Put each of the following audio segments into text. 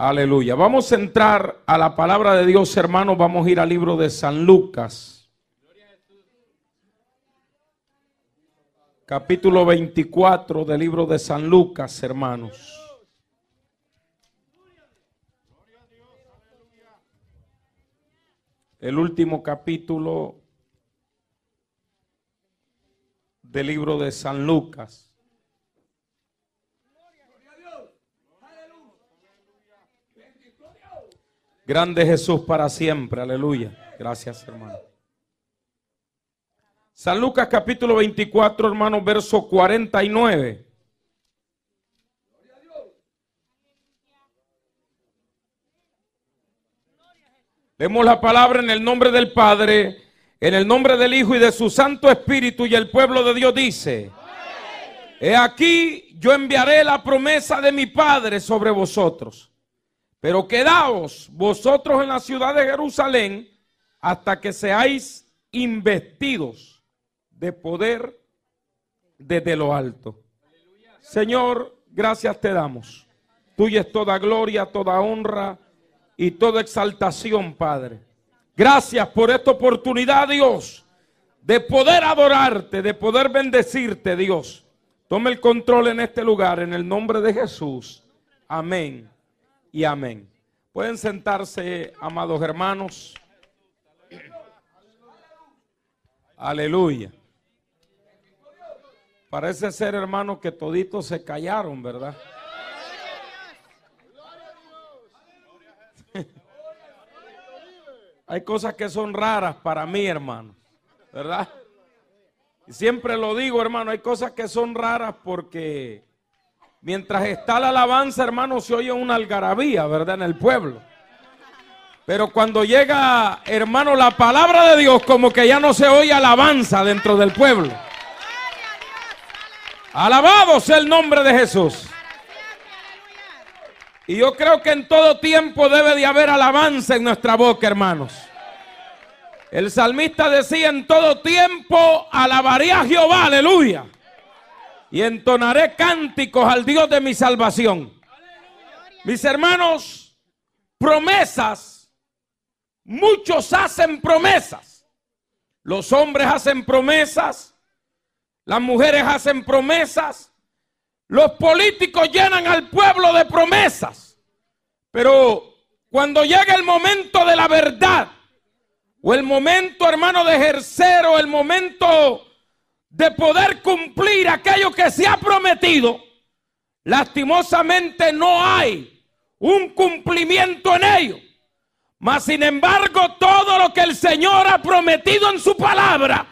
Aleluya. Vamos a entrar a la palabra de Dios, hermanos. Vamos a ir al libro de San Lucas. Capítulo 24 del libro de San Lucas, hermanos. El último capítulo del libro de San Lucas. Grande Jesús para siempre, aleluya. Gracias, hermano. San Lucas capítulo 24, hermano, verso 49. Vemos la palabra en el nombre del Padre, en el nombre del Hijo y de su Santo Espíritu y el pueblo de Dios dice, he aquí yo enviaré la promesa de mi Padre sobre vosotros. Pero quedaos vosotros en la ciudad de Jerusalén hasta que seáis investidos de poder desde lo alto. Señor, gracias te damos. Tuya es toda gloria, toda honra y toda exaltación, Padre. Gracias por esta oportunidad, Dios, de poder adorarte, de poder bendecirte, Dios. Tome el control en este lugar, en el nombre de Jesús. Amén y amén. Pueden sentarse, amados hermanos. Aleluya. Parece ser, hermano, que toditos se callaron, ¿verdad? Hay cosas que son raras para mí, hermano, ¿verdad? Y siempre lo digo, hermano, hay cosas que son raras porque Mientras está la alabanza, hermano, se oye una algarabía, ¿verdad? En el pueblo. Pero cuando llega, hermano, la palabra de Dios, como que ya no se oye alabanza dentro del pueblo. Alabado sea el nombre de Jesús. Y yo creo que en todo tiempo debe de haber alabanza en nuestra boca, hermanos. El salmista decía en todo tiempo, alabaré a Jehová, aleluya y entonaré cánticos al Dios de mi salvación. Mis hermanos, promesas, muchos hacen promesas. Los hombres hacen promesas, las mujeres hacen promesas, los políticos llenan al pueblo de promesas. Pero cuando llega el momento de la verdad, o el momento, hermano, de ejercer, o el momento de poder cumplir aquello que se ha prometido, lastimosamente no hay un cumplimiento en ello. Mas sin embargo, todo lo que el Señor ha prometido en su palabra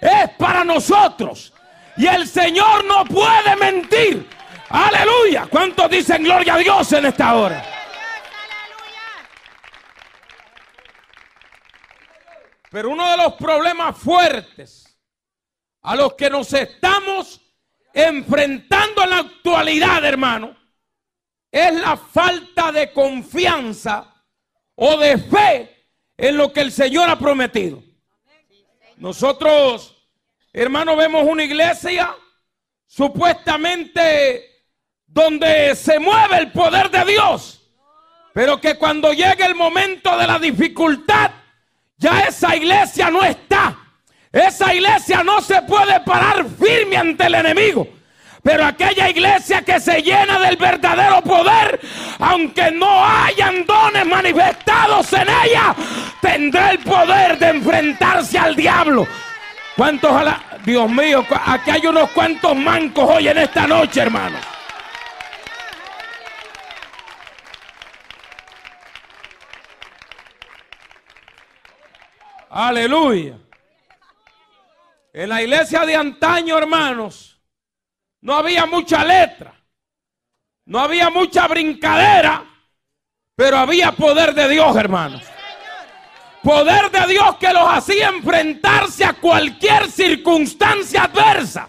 es para nosotros. Y el Señor no puede mentir. Aleluya. ¿Cuántos dicen gloria a Dios en esta hora? Pero uno de los problemas fuertes a los que nos estamos enfrentando en la actualidad, hermano, es la falta de confianza o de fe en lo que el Señor ha prometido. Nosotros, hermano, vemos una iglesia supuestamente donde se mueve el poder de Dios, pero que cuando llega el momento de la dificultad, ya esa iglesia no está. Esa iglesia no se puede parar firme ante el enemigo. Pero aquella iglesia que se llena del verdadero poder, aunque no hayan dones manifestados en ella, tendrá el poder de enfrentarse al diablo. ¿Cuántos, Dios mío, aquí hay unos cuantos mancos hoy en esta noche, hermano. Aleluya. En la iglesia de antaño, hermanos, no había mucha letra, no había mucha brincadera, pero había poder de Dios, hermanos. Poder de Dios que los hacía enfrentarse a cualquier circunstancia adversa.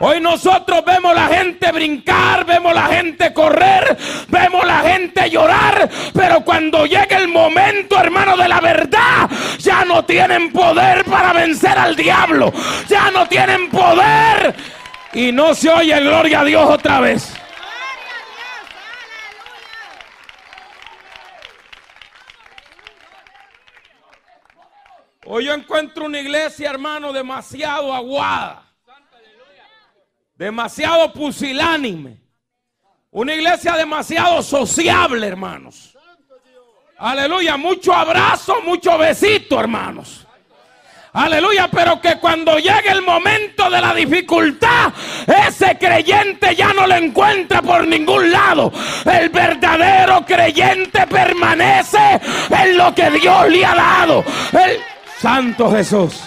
Hoy nosotros vemos la gente brincar, vemos la gente correr, vemos la gente llorar, pero cuando llega el momento, hermano, de la verdad, ya no tienen poder para vencer al diablo, ya no tienen poder y no se oye gloria a Dios otra vez. Hoy yo encuentro una iglesia, hermano, demasiado aguada. Demasiado pusilánime. Una iglesia demasiado sociable, hermanos. Aleluya, mucho abrazo, mucho besito, hermanos. Aleluya, pero que cuando llegue el momento de la dificultad, ese creyente ya no lo encuentra por ningún lado. El verdadero creyente permanece en lo que Dios le ha dado. El Santo Jesús.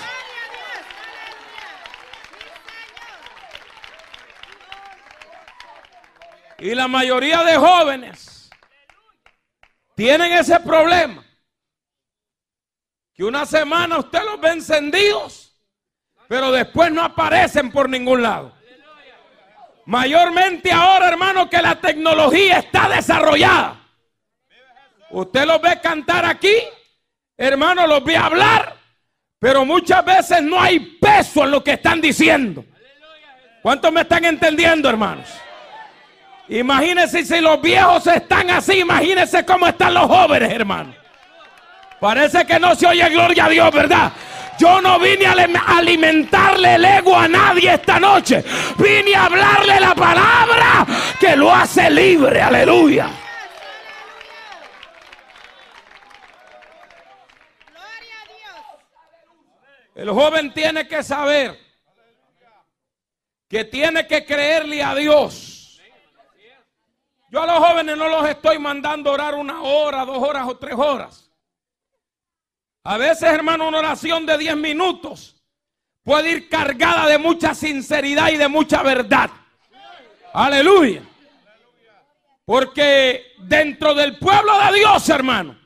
Y la mayoría de jóvenes tienen ese problema. Que una semana usted los ve encendidos, pero después no aparecen por ningún lado. Mayormente ahora, hermano, que la tecnología está desarrollada. Usted los ve cantar aquí, hermano, los ve hablar, pero muchas veces no hay peso en lo que están diciendo. ¿Cuántos me están entendiendo, hermanos? Imagínense si los viejos están así, imagínense cómo están los jóvenes, hermano. Parece que no se oye gloria a Dios, ¿verdad? Yo no vine a alimentarle el ego a nadie esta noche. Vine a hablarle la palabra que lo hace libre. Aleluya. El joven tiene que saber que tiene que creerle a Dios. Yo a los jóvenes no los estoy mandando orar una hora, dos horas o tres horas. A veces, hermano, una oración de 10 minutos puede ir cargada de mucha sinceridad y de mucha verdad. Aleluya. Porque dentro del pueblo de Dios, hermano,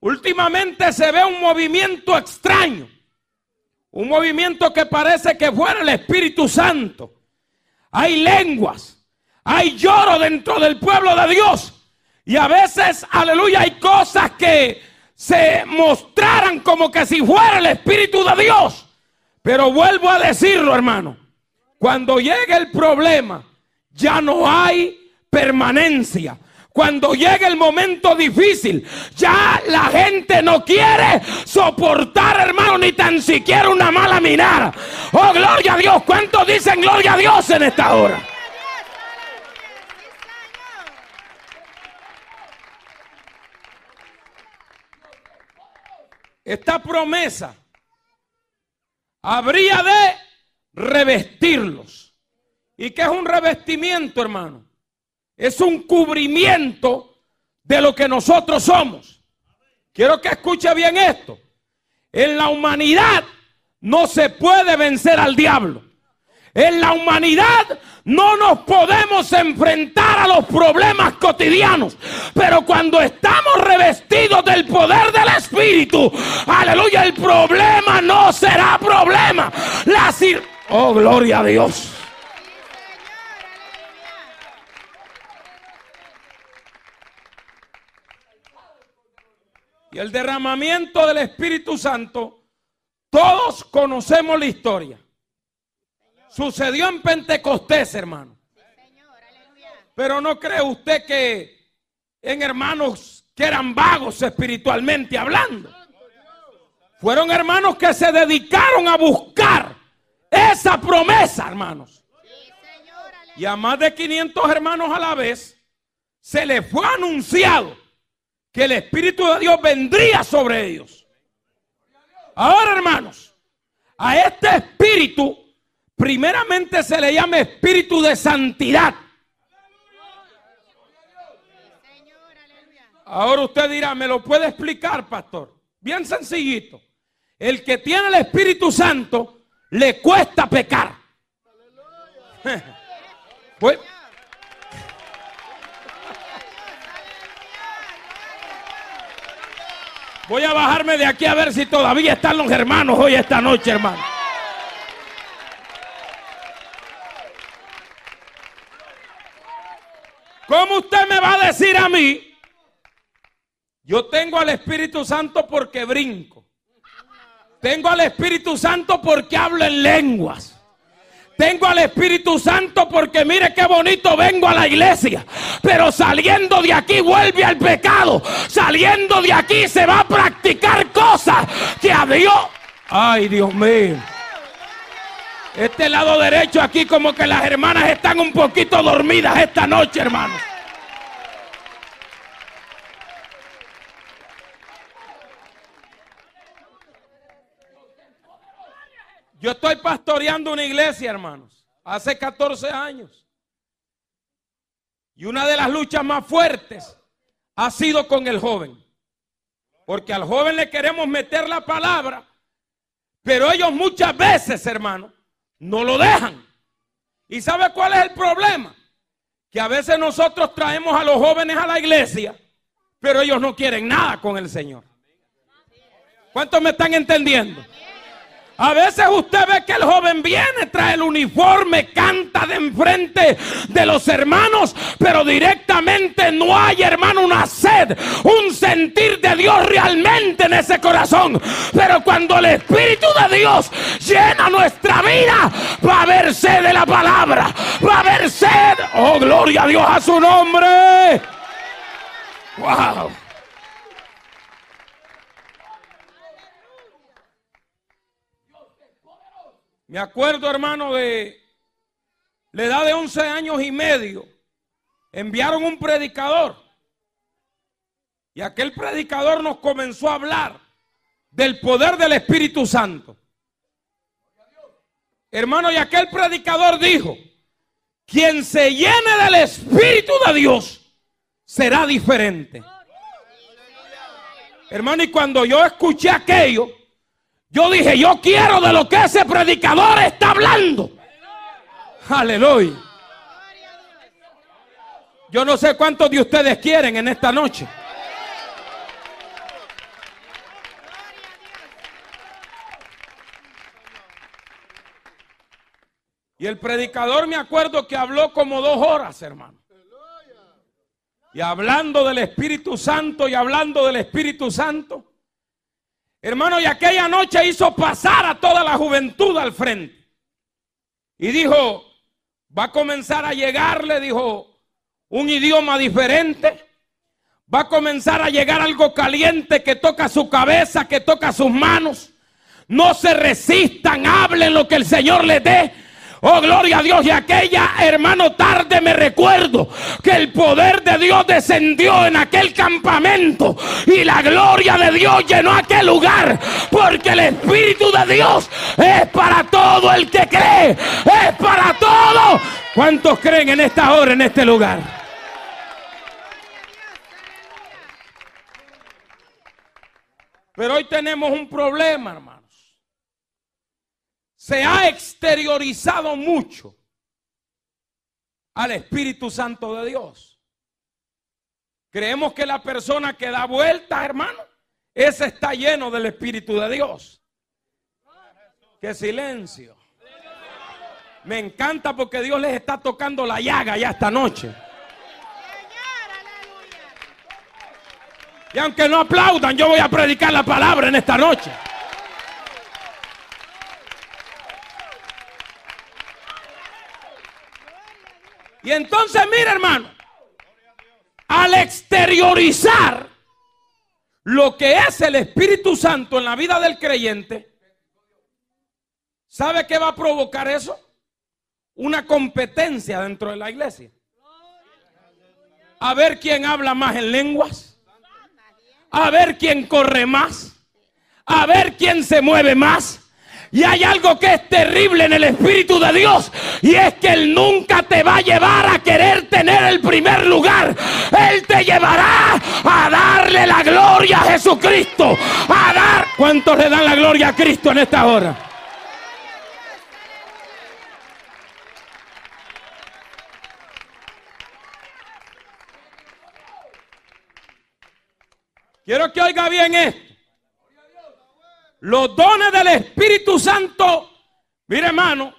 últimamente se ve un movimiento extraño. Un movimiento que parece que fuera el Espíritu Santo. Hay lenguas, hay lloro dentro del pueblo de Dios. Y a veces, aleluya, hay cosas que se mostraran como que si fuera el Espíritu de Dios. Pero vuelvo a decirlo, hermano. Cuando llegue el problema, ya no hay permanencia. Cuando llegue el momento difícil, ya la gente no quiere soportar, hermano, ni tan siquiera una mala mirada. Oh, gloria a Dios. ¿Cuántos dicen gloria a Dios en esta hora? Esta promesa habría de revestirlos. ¿Y qué es un revestimiento, hermano? Es un cubrimiento de lo que nosotros somos. Quiero que escuche bien esto. En la humanidad no se puede vencer al diablo. En la humanidad no nos podemos enfrentar a los problemas cotidianos. Pero cuando estamos revestidos del poder del Espíritu, aleluya, el problema no será problema. Oh, gloria a Dios. Y el derramamiento del Espíritu Santo, todos conocemos la historia. Sucedió en Pentecostés, hermano. Pero no cree usted que en hermanos que eran vagos espiritualmente hablando. Fueron hermanos que se dedicaron a buscar esa promesa, hermanos. Y a más de 500 hermanos a la vez se les fue anunciado que el Espíritu de Dios vendría sobre ellos. Ahora, hermanos, a este Espíritu primeramente se le llama espíritu de santidad. Ahora usted dirá, ¿me lo puede explicar, pastor? Bien sencillito. El que tiene el Espíritu Santo le cuesta pecar. Pues, voy a bajarme de aquí a ver si todavía están los hermanos hoy esta noche, hermano. ¿Cómo usted me va a decir a mí? Yo tengo al Espíritu Santo porque brinco. Tengo al Espíritu Santo porque hablo en lenguas. Tengo al Espíritu Santo porque mire qué bonito vengo a la iglesia. Pero saliendo de aquí vuelve al pecado. Saliendo de aquí se va a practicar cosas que a Dios... Ay, Dios mío. Este lado derecho aquí como que las hermanas están un poquito dormidas esta noche, hermanos. Yo estoy pastoreando una iglesia, hermanos, hace 14 años. Y una de las luchas más fuertes ha sido con el joven. Porque al joven le queremos meter la palabra, pero ellos muchas veces, hermanos, no lo dejan. ¿Y sabe cuál es el problema? Que a veces nosotros traemos a los jóvenes a la iglesia, pero ellos no quieren nada con el Señor. ¿Cuántos me están entendiendo? A veces usted ve que el joven viene, trae el uniforme, canta de enfrente de los hermanos, pero directamente no hay, hermano, una sed, un sentir de Dios realmente en ese corazón. Pero cuando el Espíritu de Dios llena nuestra vida, va a haber sed de la palabra, va a haber sed. Oh, gloria a Dios a su nombre. Wow. Me acuerdo, hermano, de la edad de 11 años y medio. Enviaron un predicador. Y aquel predicador nos comenzó a hablar del poder del Espíritu Santo. Hermano, y aquel predicador dijo, quien se llene del Espíritu de Dios será diferente. Hermano, y cuando yo escuché aquello, yo dije, yo quiero de lo que ese predicador está hablando. Aleluya. Yo no sé cuántos de ustedes quieren en esta noche. Y el predicador me acuerdo que habló como dos horas, hermano. Y hablando del Espíritu Santo y hablando del Espíritu Santo. Hermano, y aquella noche hizo pasar a toda la juventud al frente. Y dijo, va a comenzar a llegarle, dijo, un idioma diferente. Va a comenzar a llegar algo caliente que toca su cabeza, que toca sus manos. No se resistan, hablen lo que el Señor les dé. Oh, gloria a Dios. Y aquella, hermano, tarde me recuerdo que el poder de Dios descendió en aquel campamento y la gloria de Dios llenó aquel lugar. Porque el Espíritu de Dios es para todo el que cree. Es para todo. ¿Cuántos creen en esta hora, en este lugar? Pero hoy tenemos un problema, hermano se ha exteriorizado mucho al Espíritu Santo de Dios. Creemos que la persona que da vueltas, hermano, ese está lleno del Espíritu de Dios. Qué silencio. Me encanta porque Dios les está tocando la llaga ya esta noche. Y aunque no aplaudan, yo voy a predicar la palabra en esta noche. Y entonces, mira hermano, al exteriorizar lo que es el Espíritu Santo en la vida del creyente, ¿sabe qué va a provocar eso? Una competencia dentro de la iglesia. A ver quién habla más en lenguas. A ver quién corre más. A ver quién se mueve más. Y hay algo que es terrible en el Espíritu de Dios. Y es que Él nunca te va a llevar a querer tener el primer lugar. Él te llevará a darle la gloria a Jesucristo. A dar. ¿Cuántos le dan la gloria a Cristo en esta hora? Quiero que oiga bien esto. Los dones del Espíritu Santo, mire hermano,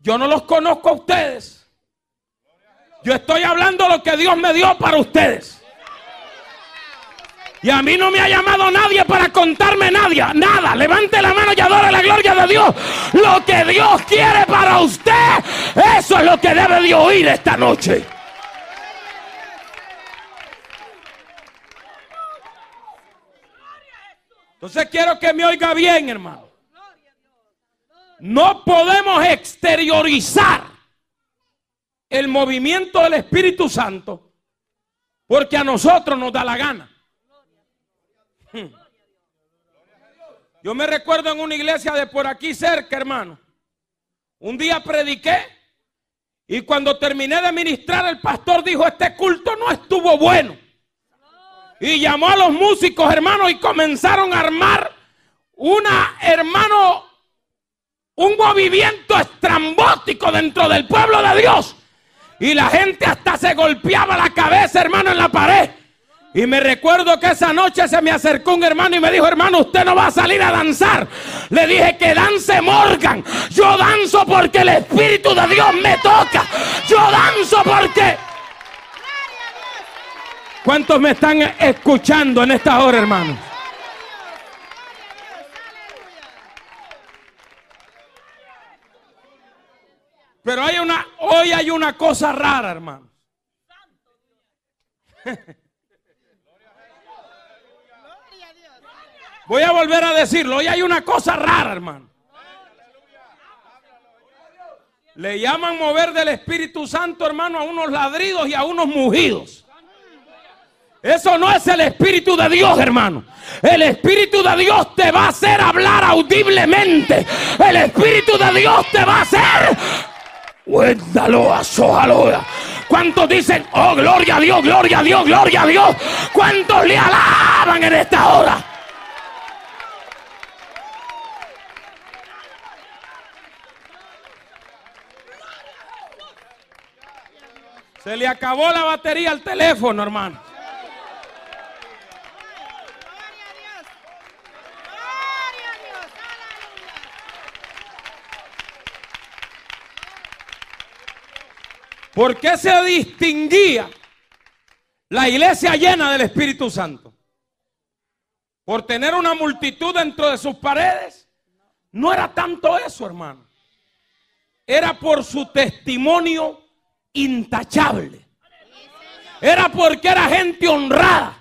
yo no los conozco a ustedes. Yo estoy hablando lo que Dios me dio para ustedes. Y a mí no me ha llamado nadie para contarme nadie, nada. Levante la mano y adore la gloria de Dios. Lo que Dios quiere para usted, eso es lo que debe de oír esta noche. Entonces quiero que me oiga bien, hermano. No podemos exteriorizar el movimiento del Espíritu Santo porque a nosotros nos da la gana. Yo me recuerdo en una iglesia de por aquí cerca, hermano. Un día prediqué y cuando terminé de ministrar, el pastor dijo, este culto no estuvo bueno. Y llamó a los músicos, hermanos, y comenzaron a armar una, hermano, un movimiento estrambótico dentro del pueblo de Dios. Y la gente hasta se golpeaba la cabeza, hermano, en la pared. Y me recuerdo que esa noche se me acercó un hermano y me dijo, hermano, usted no va a salir a danzar. Le dije que dance Morgan. Yo danzo porque el Espíritu de Dios me toca. Yo danzo porque... ¿Cuántos me están escuchando en esta hora, hermano? Pero hay una, hoy hay una cosa rara, hermano. Voy a volver a decirlo. Hoy hay una cosa rara, hermano. Le llaman mover del Espíritu Santo, hermano, a unos ladridos y a unos mugidos. Eso no es el Espíritu de Dios, hermano. El Espíritu de Dios te va a hacer hablar audiblemente. El Espíritu de Dios te va a hacer ¿Cuántos dicen, oh, gloria a Dios, gloria a Dios, gloria a Dios? ¿Cuántos le alaban en esta hora? Se le acabó la batería al teléfono, hermano. ¿Por qué se distinguía la iglesia llena del Espíritu Santo? Por tener una multitud dentro de sus paredes. No era tanto eso, hermano. Era por su testimonio intachable. Era porque era gente honrada.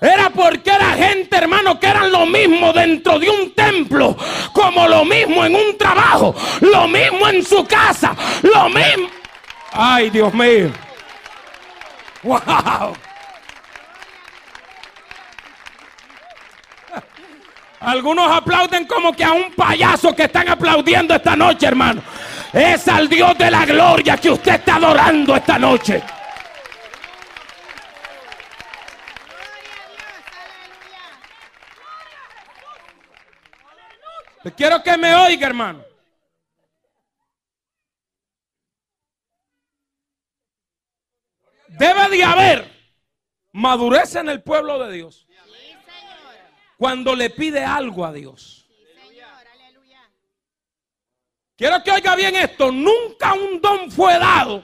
Era porque era gente, hermano, que eran lo mismo dentro de un templo, como lo mismo en un trabajo, lo mismo en su casa, lo mismo. Ay, Dios mío. Wow. Algunos aplauden como que a un payaso que están aplaudiendo esta noche, hermano. Es al Dios de la gloria que usted está adorando esta noche. Quiero que me oiga, hermano. Debe de haber madurez en el pueblo de Dios. Cuando le pide algo a Dios. Quiero que oiga bien esto. Nunca un don fue dado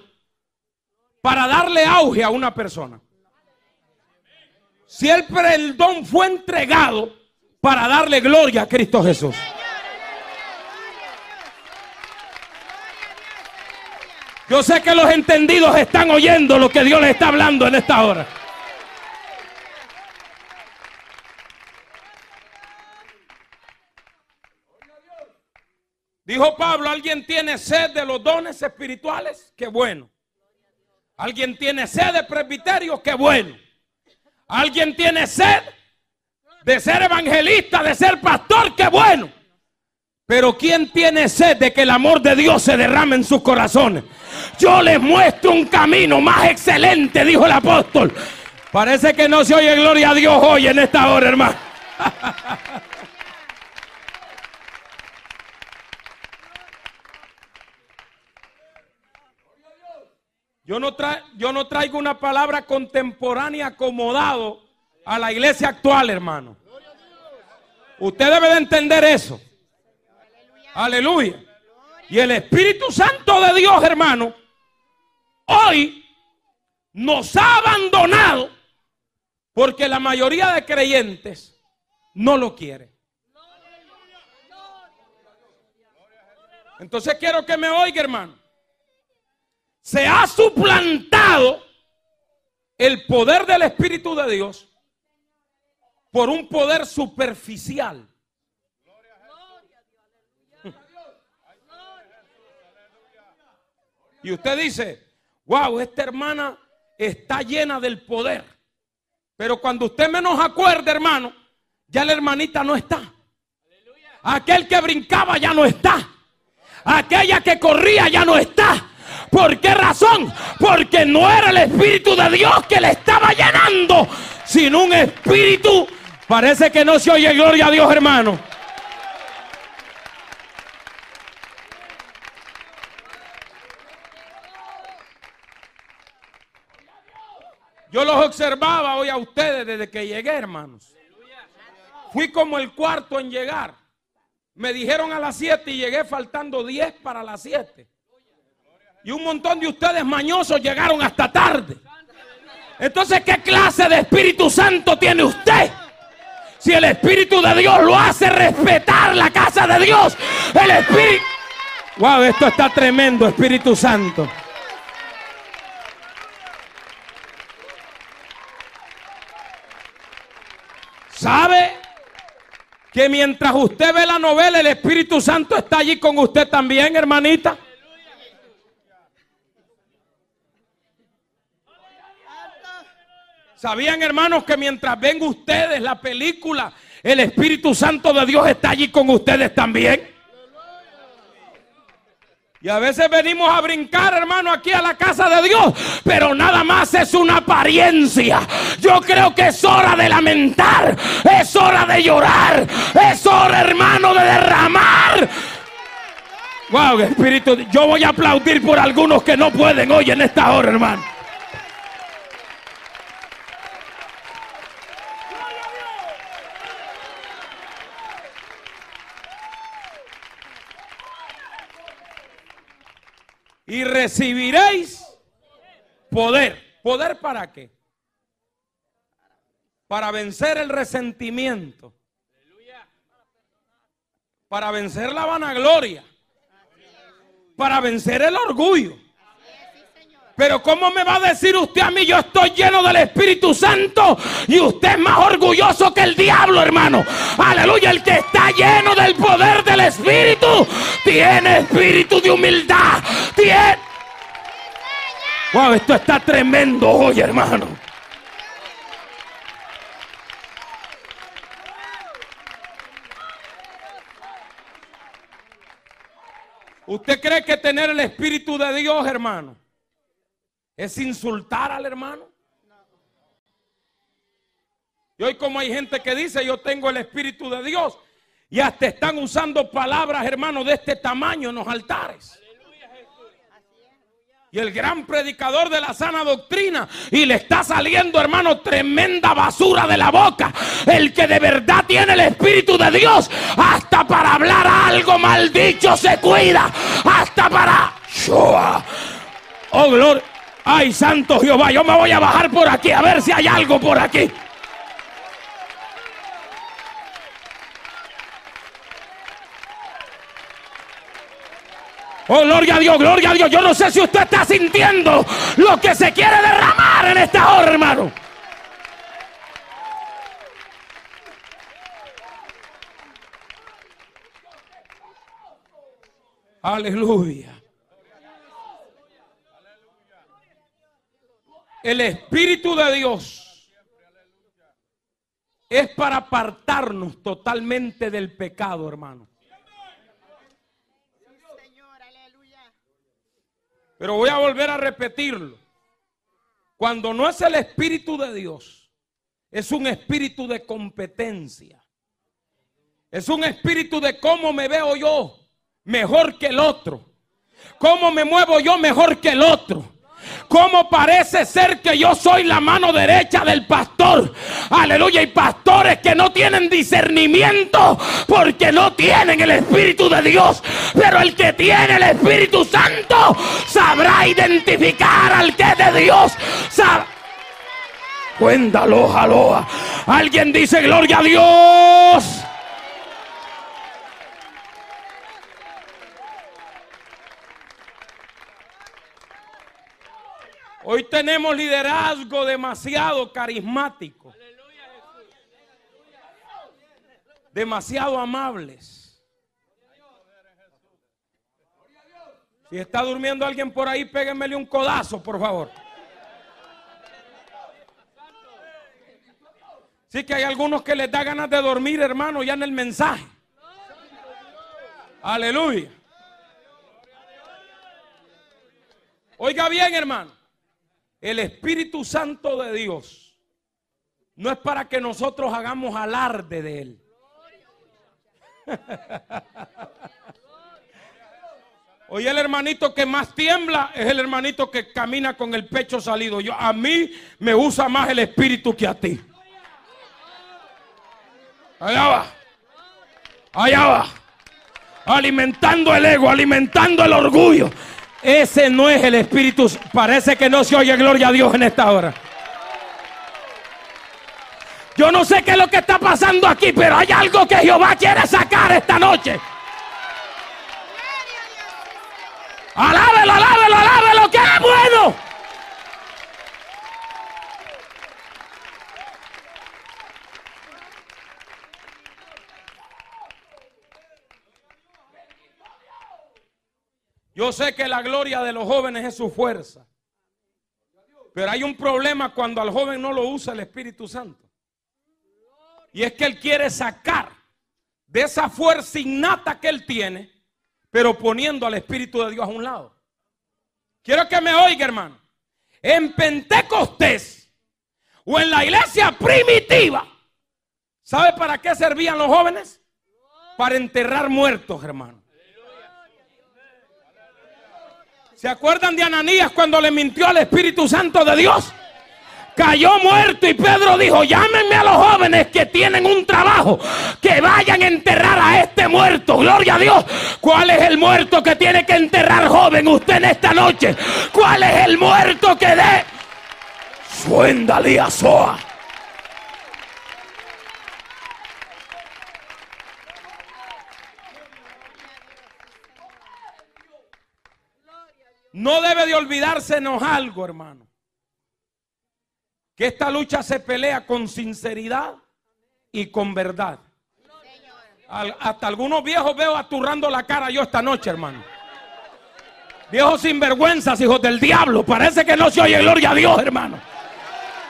para darle auge a una persona. Siempre el don fue entregado para darle gloria a Cristo Jesús. Yo sé que los entendidos están oyendo lo que Dios les está hablando en esta hora. Dijo Pablo, ¿alguien tiene sed de los dones espirituales? Qué bueno. ¿Alguien tiene sed de presbiterio? Qué bueno. ¿Alguien tiene sed de ser evangelista, de ser pastor? Qué bueno. Pero ¿quién tiene sed de que el amor de Dios se derrame en sus corazones? Yo les muestro un camino más excelente, dijo el apóstol. Parece que no se oye gloria a Dios hoy en esta hora, hermano. Yo no, traigo una palabra contemporánea acomodado a la iglesia actual, hermano. Usted debe de entender eso. Aleluya. Y el Espíritu Santo de Dios, hermano, hoy nos ha abandonado Porque la mayoría de creyentes no lo quiere. Entonces quiero que me oiga, hermano. Se ha suplantado el poder del Espíritu de Dios por un poder superficial. Y usted dice, wow, esta hermana está llena del poder. Pero cuando usted menos acuerde, hermano, ya la hermanita no está. Aquel que brincaba ya no está. Aquella que corría ya no está. ¿Por qué razón? Porque no era el Espíritu de Dios que le estaba llenando, sino un Espíritu. Parece que no se oye gloria a Dios, hermano. Yo los observaba hoy a ustedes desde que llegué, hermanos. Fui como el cuarto en llegar. Me dijeron a las 7 y llegué faltando 10 para las 7. Y un montón de ustedes mañosos llegaron hasta tarde. Entonces, ¿qué clase de Espíritu Santo tiene usted? Si el Espíritu de Dios lo hace respetar la casa de Dios, el Espíritu... Wow, esto está tremendo, Espíritu Santo. ¿Sabe? Que mientras usted ve la novela, el Espíritu Santo está allí con usted también, hermanita. ¿Sabían, hermanos, que mientras ven ustedes la película, el Espíritu Santo de Dios está allí con ustedes también? Y a veces venimos a brincar, hermano, aquí a la casa de Dios, pero nada más es una apariencia. Yo creo que es hora de lamentar, es hora de llorar, es hora, hermano, de derramar. Wow, Espíritu, yo voy a aplaudir por algunos que no pueden hoy en esta hora, hermano. Y recibiréis poder. ¿Poder para qué? Para vencer el resentimiento. Para vencer la vanagloria. Para vencer el orgullo. Pero ¿cómo me va a decir usted a mí? Yo estoy lleno del Espíritu Santo y usted es más orgulloso que el diablo, hermano. Aleluya, el que está lleno del poder del Espíritu tiene espíritu de humildad. Tiene... Wow, esto está tremendo hoy, hermano. ¿Usted cree que tener el Espíritu de Dios, hermano? ¿Es insultar al hermano? Y hoy como hay gente que dice yo tengo el Espíritu de Dios y hasta están usando palabras, hermano, de este tamaño en los altares. Y el gran predicador de la sana doctrina. Y le está saliendo, hermano, tremenda basura de la boca. El que de verdad tiene el Espíritu de Dios. Hasta para hablar algo maldicho se cuida. Hasta para... Oh, gloria. Ay, santo Jehová, yo me voy a bajar por aquí a ver si hay algo por aquí. Oh, gloria a Dios, gloria a Dios. Yo no sé si usted está sintiendo lo que se quiere derramar en esta hora, hermano. Aleluya. El Espíritu de Dios es para apartarnos totalmente del pecado, hermano. Pero voy a volver a repetirlo. Cuando no es el Espíritu de Dios, es un espíritu de competencia. Es un espíritu de cómo me veo yo mejor que el otro. Cómo me muevo yo mejor que el otro. ¿Cómo parece ser que yo soy la mano derecha del pastor? Aleluya. Y pastores que no tienen discernimiento porque no tienen el Espíritu de Dios. Pero el que tiene el Espíritu Santo sabrá identificar al que es de Dios. Cuéntalo, aloha. Alguien dice gloria a Dios. Hoy tenemos liderazgo demasiado carismático. Demasiado amables. Si está durmiendo alguien por ahí, péguenmele un codazo, por favor. Sí que hay algunos que les da ganas de dormir, hermano, ya en el mensaje. Aleluya. Oiga bien, hermano. El Espíritu Santo de Dios no es para que nosotros hagamos alarde de Él. Hoy el hermanito que más tiembla es el hermanito que camina con el pecho salido. Yo a mí me usa más el espíritu que a ti. Allá va. Allá va. Alimentando el ego, alimentando el orgullo. Ese no es el espíritu. Parece que no se oye gloria a Dios en esta hora. Yo no sé qué es lo que está pasando aquí, pero hay algo que Jehová quiere sacar esta noche. Alábelo, alábelo, alábelo, que es bueno. Yo sé que la gloria de los jóvenes es su fuerza. Pero hay un problema cuando al joven no lo usa el Espíritu Santo. Y es que él quiere sacar de esa fuerza innata que él tiene, pero poniendo al Espíritu de Dios a un lado. Quiero que me oiga, hermano. En Pentecostés o en la iglesia primitiva, ¿sabe para qué servían los jóvenes? Para enterrar muertos, hermano. ¿Se acuerdan de Ananías cuando le mintió al Espíritu Santo de Dios? Cayó muerto y Pedro dijo, llámenme a los jóvenes que tienen un trabajo, que vayan a enterrar a este muerto. Gloria a Dios. ¿Cuál es el muerto que tiene que enterrar joven usted en esta noche? ¿Cuál es el muerto que dé? Suéndale a Soa. No debe de olvidársenos algo, hermano. Que esta lucha se pelea con sinceridad y con verdad. hasta algunos viejos veo aturrando la cara yo esta noche, hermano. Viejos sinvergüenzas, hijos del diablo. Parece que no se oye gloria a Dios, hermano.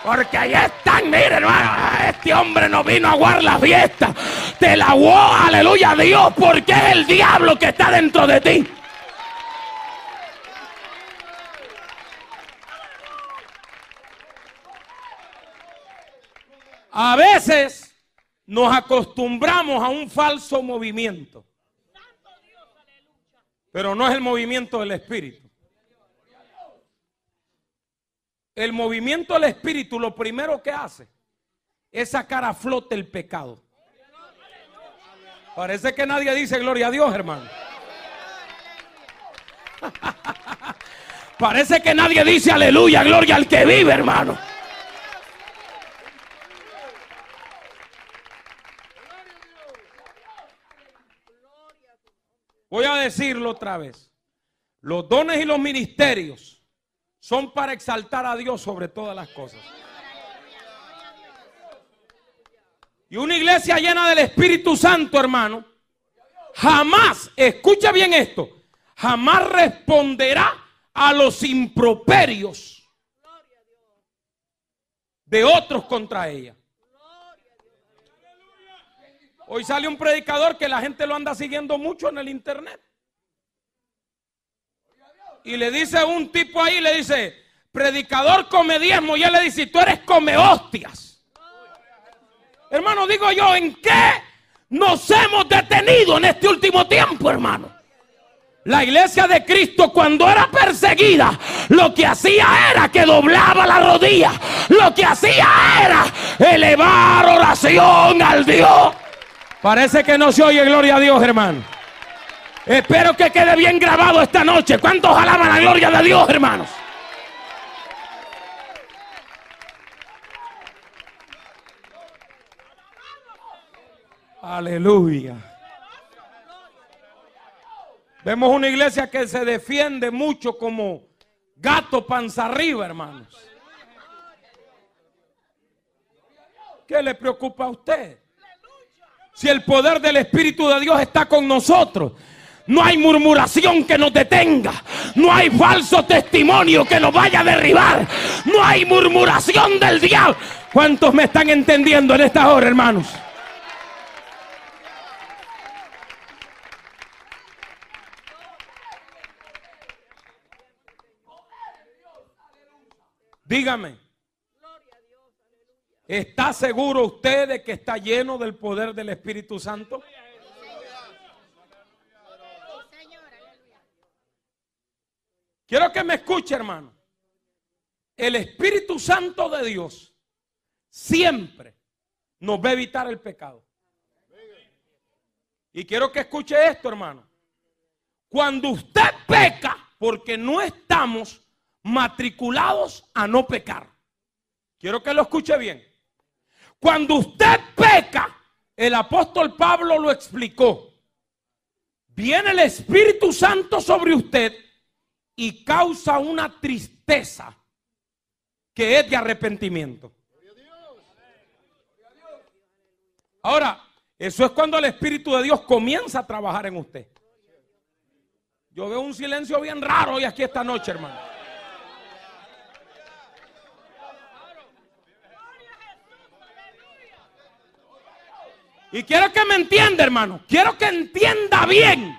Porque ahí están, miren, hermano. Este hombre no vino a aguar la fiesta. Te la aleluya a Dios, porque es el diablo que está dentro de ti. A veces nos acostumbramos a un falso movimiento. Pero no es el movimiento del Espíritu. El movimiento del Espíritu lo primero que hace es sacar a flote el pecado. Parece que nadie dice gloria a Dios, hermano. Parece que nadie dice aleluya, gloria al que vive, hermano. Voy a decirlo otra vez. Los dones y los ministerios son para exaltar a Dios sobre todas las cosas. Y una iglesia llena del Espíritu Santo, hermano, jamás, escucha bien esto, jamás responderá a los improperios de otros contra ella. Hoy sale un predicador que la gente lo anda siguiendo mucho en el internet. Y le dice un tipo ahí, le dice, predicador come diezmo. Y él le dice, tú eres come hostias. Hermano, digo yo, ¿en qué nos hemos detenido en este último tiempo, hermano? La iglesia de Cristo cuando era perseguida, lo que hacía era que doblaba la rodilla. Lo que hacía era elevar oración al Dios. Parece que no se oye, gloria a Dios, hermano. Espero que quede bien grabado esta noche. ¿Cuántos alaban la gloria de Dios, hermanos? Aleluya. Vemos una iglesia que se defiende mucho como gato panza arriba, hermanos. ¿Qué le preocupa a usted? Si el poder del Espíritu de Dios está con nosotros, no hay murmuración que nos detenga. No hay falso testimonio que nos vaya a derribar. No hay murmuración del diablo. ¿Cuántos me están entendiendo en esta hora, hermanos? Dígame. ¿Está seguro usted de que está lleno del poder del Espíritu Santo? Quiero que me escuche, hermano. El Espíritu Santo de Dios siempre nos va a evitar el pecado. Y quiero que escuche esto, hermano. Cuando usted peca, porque no estamos matriculados a no pecar. Quiero que lo escuche bien. Cuando usted peca, el apóstol Pablo lo explicó. Viene el Espíritu Santo sobre usted y causa una tristeza que es de arrepentimiento. Ahora, eso es cuando el Espíritu de Dios comienza a trabajar en usted. Yo veo un silencio bien raro hoy aquí esta noche, hermano. Y quiero que me entienda, hermano. Quiero que entienda bien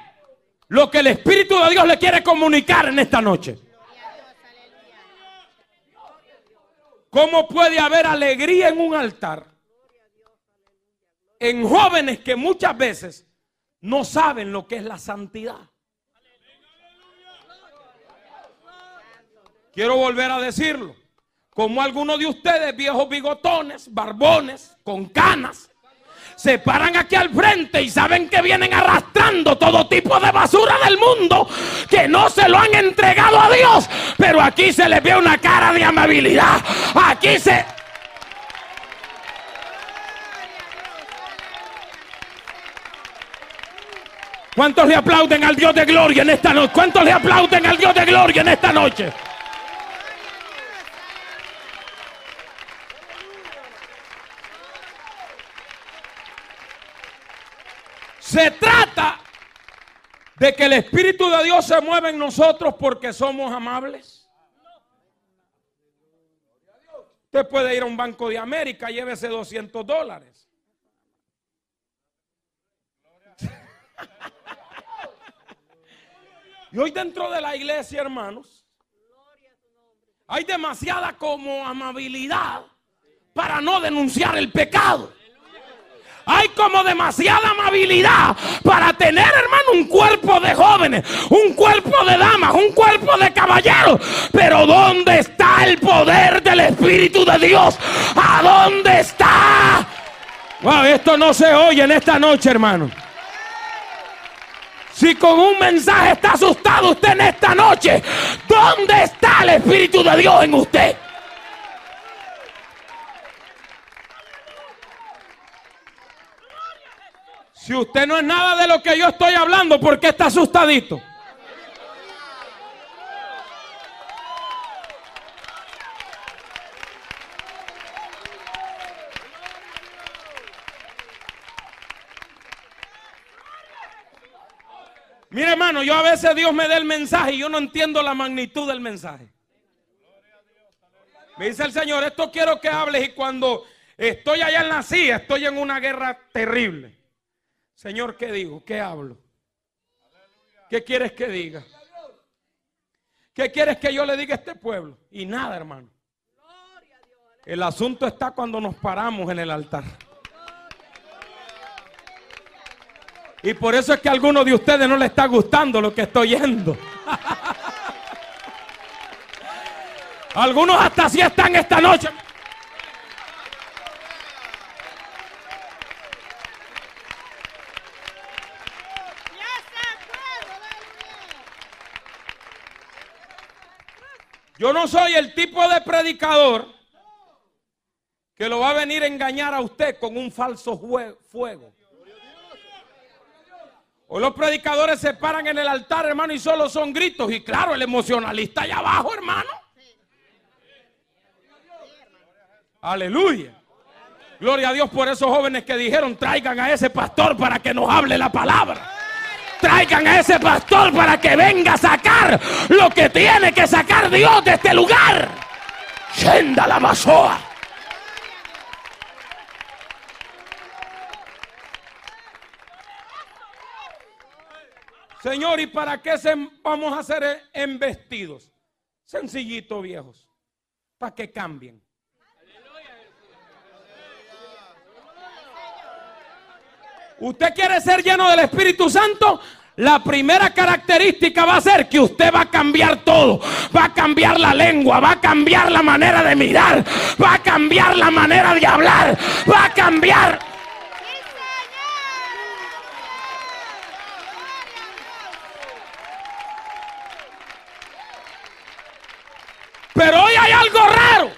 lo que el Espíritu de Dios le quiere comunicar en esta noche. ¿Cómo puede haber alegría en un altar? En jóvenes que muchas veces no saben lo que es la santidad. Quiero volver a decirlo. Como algunos de ustedes, viejos bigotones, barbones, con canas, se paran aquí al frente y saben que vienen arrastrando todo tipo de basura del mundo que no se lo han entregado a Dios. Pero aquí se les ve una cara de amabilidad. Aquí se... ¿Cuántos le aplauden al Dios de gloria en esta noche? ¿Cuántos le aplauden al Dios de gloria en esta noche? Se trata de que el Espíritu de Dios se mueva en nosotros porque somos amables. Usted puede ir a un banco de América, llévese 200 dólares. Y hoy dentro de la iglesia, hermanos, hay demasiada como amabilidad para no denunciar el pecado. Hay como demasiada amabilidad para tener, hermano, un cuerpo de jóvenes, un cuerpo de damas, un cuerpo de caballeros. Pero ¿dónde está el poder del Espíritu de Dios? ¿A dónde está? Wow, esto no se oye en esta noche, hermano. Si con un mensaje está asustado usted en esta noche, ¿dónde está el Espíritu de Dios en usted? Si usted no es nada de lo que yo estoy hablando, ¿por qué está asustadito? Mire hermano, yo a veces Dios me da el mensaje y yo no entiendo la magnitud del mensaje. Me dice el Señor, esto quiero que hables y cuando estoy allá en la silla, estoy en una guerra terrible. Señor, ¿qué digo? ¿Qué hablo? ¿Qué quieres que diga? ¿Qué quieres que yo le diga a este pueblo? Y nada, hermano. El asunto está cuando nos paramos en el altar. Y por eso es que a algunos de ustedes no le está gustando lo que estoy yendo. Algunos hasta así están esta noche. Yo no soy el tipo de predicador que lo va a venir a engañar a usted con un falso fuego. O los predicadores se paran en el altar, hermano, y solo son gritos. Y claro, el emocionalista allá abajo, hermano. Aleluya. Gloria a Dios por esos jóvenes que dijeron, traigan a ese pastor para que nos hable la palabra. Traigan a ese pastor para que venga a sacar lo que tiene que sacar Dios de este lugar. Yenda la masoa. Señor, ¿y para qué se vamos a hacer en vestidos? Sencillito, viejos. Para que cambien. ¿Usted quiere ser lleno del Espíritu Santo? La primera característica va a ser que usted va a cambiar todo. Va a cambiar la lengua, va a cambiar la manera de mirar, va a cambiar la manera de hablar, va a cambiar Pero hoy hay algo raro.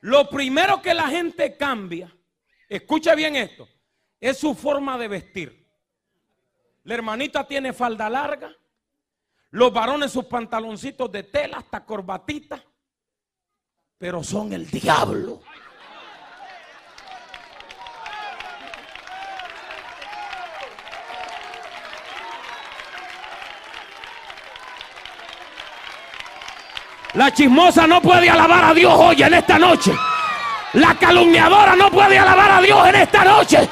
Lo primero que la gente cambia, escuche bien esto, es su forma de vestir. La hermanita tiene falda larga, los varones sus pantaloncitos de tela hasta corbatita, pero son el diablo. La chismosa no puede alabar a Dios hoy en esta noche. La calumniadora no puede alabar a Dios en esta noche.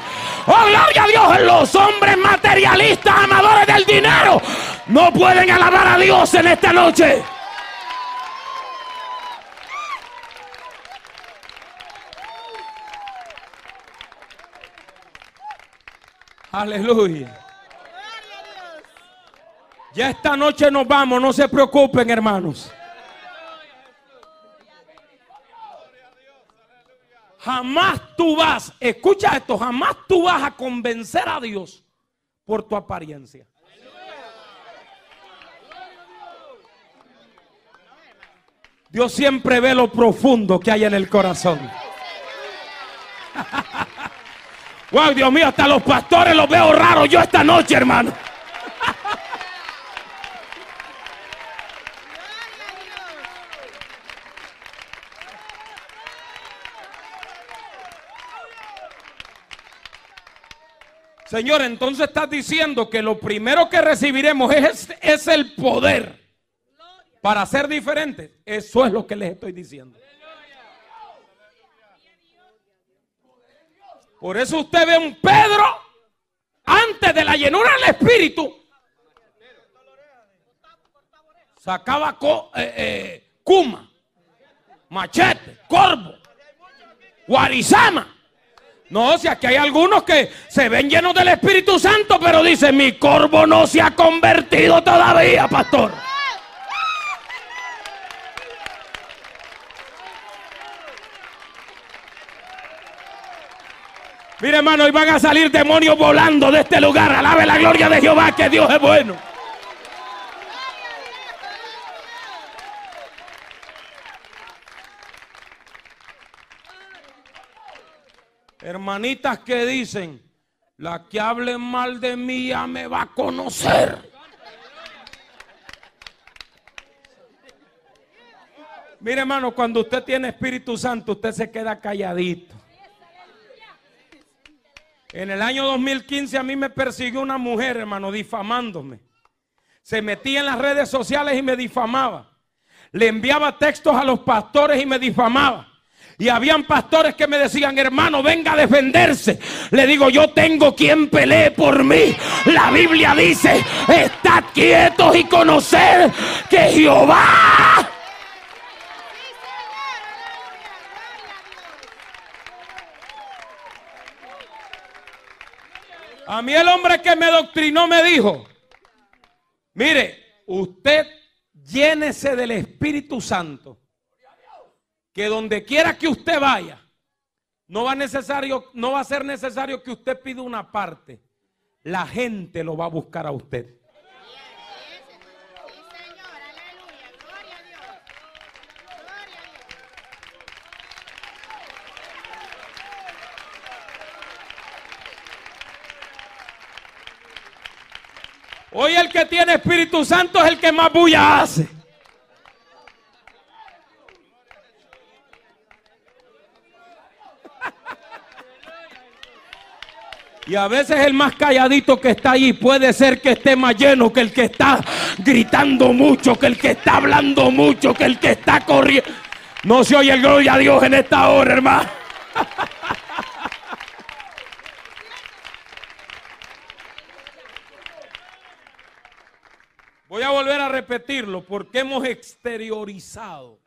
Oh, gloria a Dios. Los hombres materialistas, amadores del dinero, no pueden alabar a Dios en esta noche. Aleluya. Ya esta noche nos vamos, no se preocupen hermanos. Jamás tú vas, escucha esto, jamás tú vas a convencer a Dios por tu apariencia. Dios siempre ve lo profundo que hay en el corazón. wow, Dios mío, hasta los pastores los veo raros yo esta noche, hermano. Señor, entonces estás diciendo que lo primero que recibiremos es, es el poder para ser diferentes. Eso es lo que les estoy diciendo. Por eso usted ve un Pedro antes de la llenura del Espíritu. Sacaba eh, eh, cuma, machete, corvo, guarizama. No, si aquí hay algunos que se ven llenos del Espíritu Santo, pero dicen, mi corvo no se ha convertido todavía, pastor. Mire hermano, hoy van a salir demonios volando de este lugar. Alabe la gloria de Jehová, que Dios es bueno. Hermanitas que dicen, la que hable mal de mí ya me va a conocer. Mire hermano, cuando usted tiene Espíritu Santo, usted se queda calladito. En el año 2015 a mí me persiguió una mujer, hermano, difamándome. Se metía en las redes sociales y me difamaba. Le enviaba textos a los pastores y me difamaba. Y habían pastores que me decían, hermano, venga a defenderse. Le digo, yo tengo quien pelee por mí. La Biblia dice, estad quietos y conocer que Jehová... A mí el hombre que me doctrinó me dijo, mire, usted llénese del Espíritu Santo que donde quiera que usted vaya, no va, necesario, no va a ser necesario que usted pida una parte. La gente lo va a buscar a usted. Hoy el que tiene Espíritu Santo es el que más bulla hace. Y a veces el más calladito que está allí puede ser que esté más lleno que el que está gritando mucho, que el que está hablando mucho, que el que está corriendo. No se oye gloria a Dios en esta hora, hermano. Voy a volver a repetirlo porque hemos exteriorizado.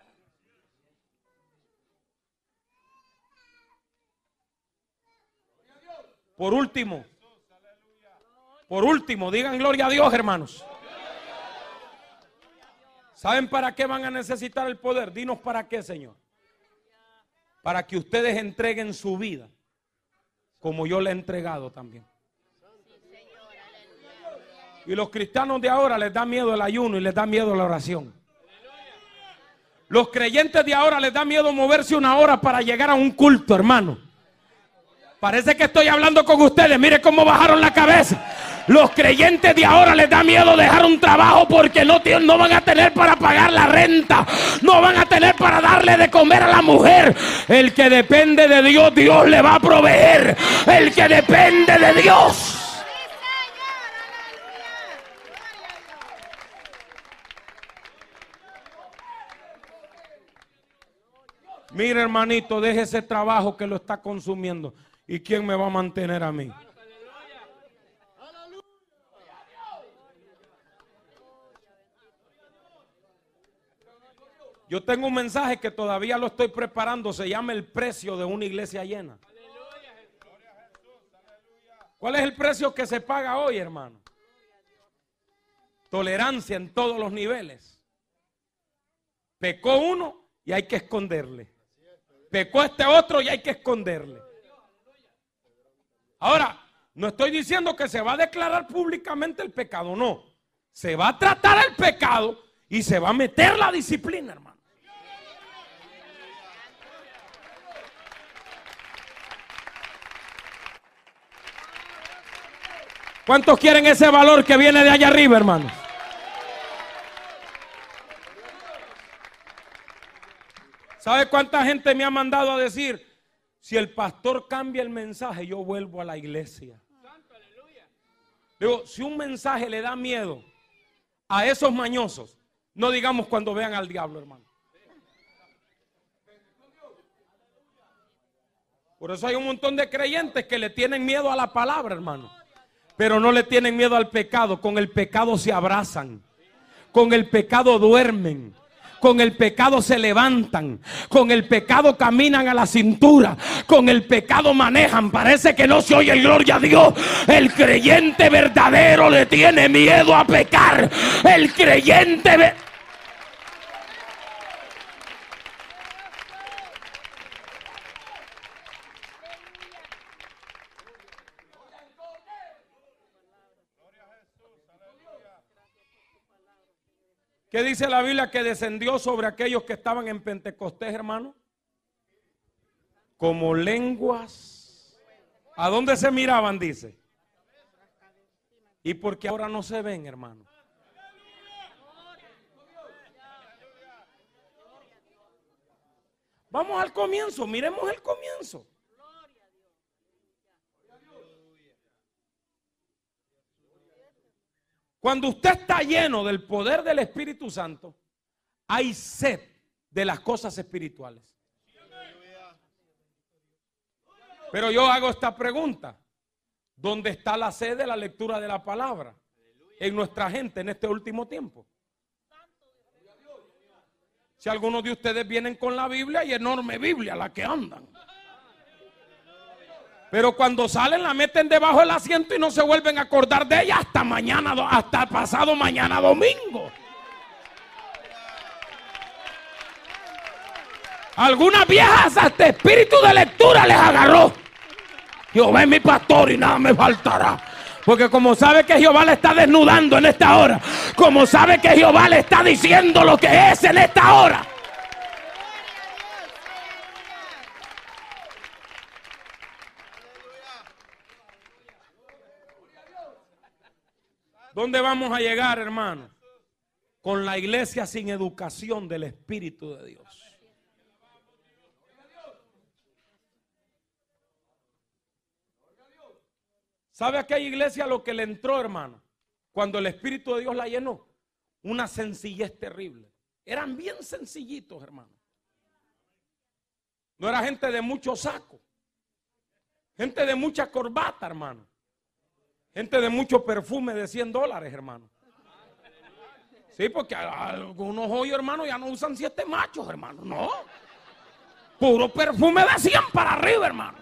Por último, por último, digan gloria a Dios, hermanos. ¿Saben para qué van a necesitar el poder? Dinos para qué, Señor. Para que ustedes entreguen su vida como yo le he entregado también. Y los cristianos de ahora les da miedo el ayuno y les da miedo la oración. Los creyentes de ahora les da miedo moverse una hora para llegar a un culto, hermano. Parece que estoy hablando con ustedes. Mire cómo bajaron la cabeza. Los creyentes de ahora les da miedo dejar un trabajo porque no, no van a tener para pagar la renta. No van a tener para darle de comer a la mujer. El que depende de Dios, Dios le va a proveer. El que depende de Dios. Mira, hermanito, deje ese trabajo que lo está consumiendo. ¿Y quién me va a mantener a mí? Yo tengo un mensaje que todavía lo estoy preparando. Se llama el precio de una iglesia llena. ¿Cuál es el precio que se paga hoy, hermano? Tolerancia en todos los niveles. Pecó uno y hay que esconderle. Pecó este otro y hay que esconderle. Ahora, no estoy diciendo que se va a declarar públicamente el pecado, no. Se va a tratar el pecado y se va a meter la disciplina, hermano. ¿Cuántos quieren ese valor que viene de allá arriba, hermanos? ¿Sabe cuánta gente me ha mandado a decir? Si el pastor cambia el mensaje, yo vuelvo a la iglesia. Digo, si un mensaje le da miedo a esos mañosos, no digamos cuando vean al diablo, hermano. Por eso hay un montón de creyentes que le tienen miedo a la palabra, hermano. Pero no le tienen miedo al pecado. Con el pecado se abrazan. Con el pecado duermen con el pecado se levantan, con el pecado caminan a la cintura, con el pecado manejan. Parece que no se oye gloria a Dios. El creyente verdadero le tiene miedo a pecar. El creyente ¿Qué dice la Biblia que descendió sobre aquellos que estaban en Pentecostés, hermano? Como lenguas. ¿A dónde se miraban? Dice. Y porque ahora no se ven, hermano. Vamos al comienzo, miremos el comienzo. Cuando usted está lleno del poder del Espíritu Santo, hay sed de las cosas espirituales. Pero yo hago esta pregunta. ¿Dónde está la sed de la lectura de la palabra en nuestra gente en este último tiempo? Si algunos de ustedes vienen con la Biblia y enorme Biblia, la que andan. Pero cuando salen la meten debajo del asiento y no se vuelven a acordar de ella hasta mañana, hasta pasado mañana domingo. Algunas viejas hasta espíritu de lectura les agarró. Jehová es mi pastor y nada me faltará. Porque como sabe que Jehová le está desnudando en esta hora, como sabe que Jehová le está diciendo lo que es en esta hora, ¿Dónde vamos a llegar, hermano? Con la iglesia sin educación del Espíritu de Dios. ¿Sabe a qué iglesia lo que le entró, hermano? Cuando el Espíritu de Dios la llenó. Una sencillez terrible. Eran bien sencillitos, hermano. No era gente de mucho saco. Gente de mucha corbata, hermano. Gente de mucho perfume de 100 dólares, hermano. Sí, porque algunos hoy, hermano, ya no usan siete machos, hermano. No. Puro perfume de 100 para arriba, hermano.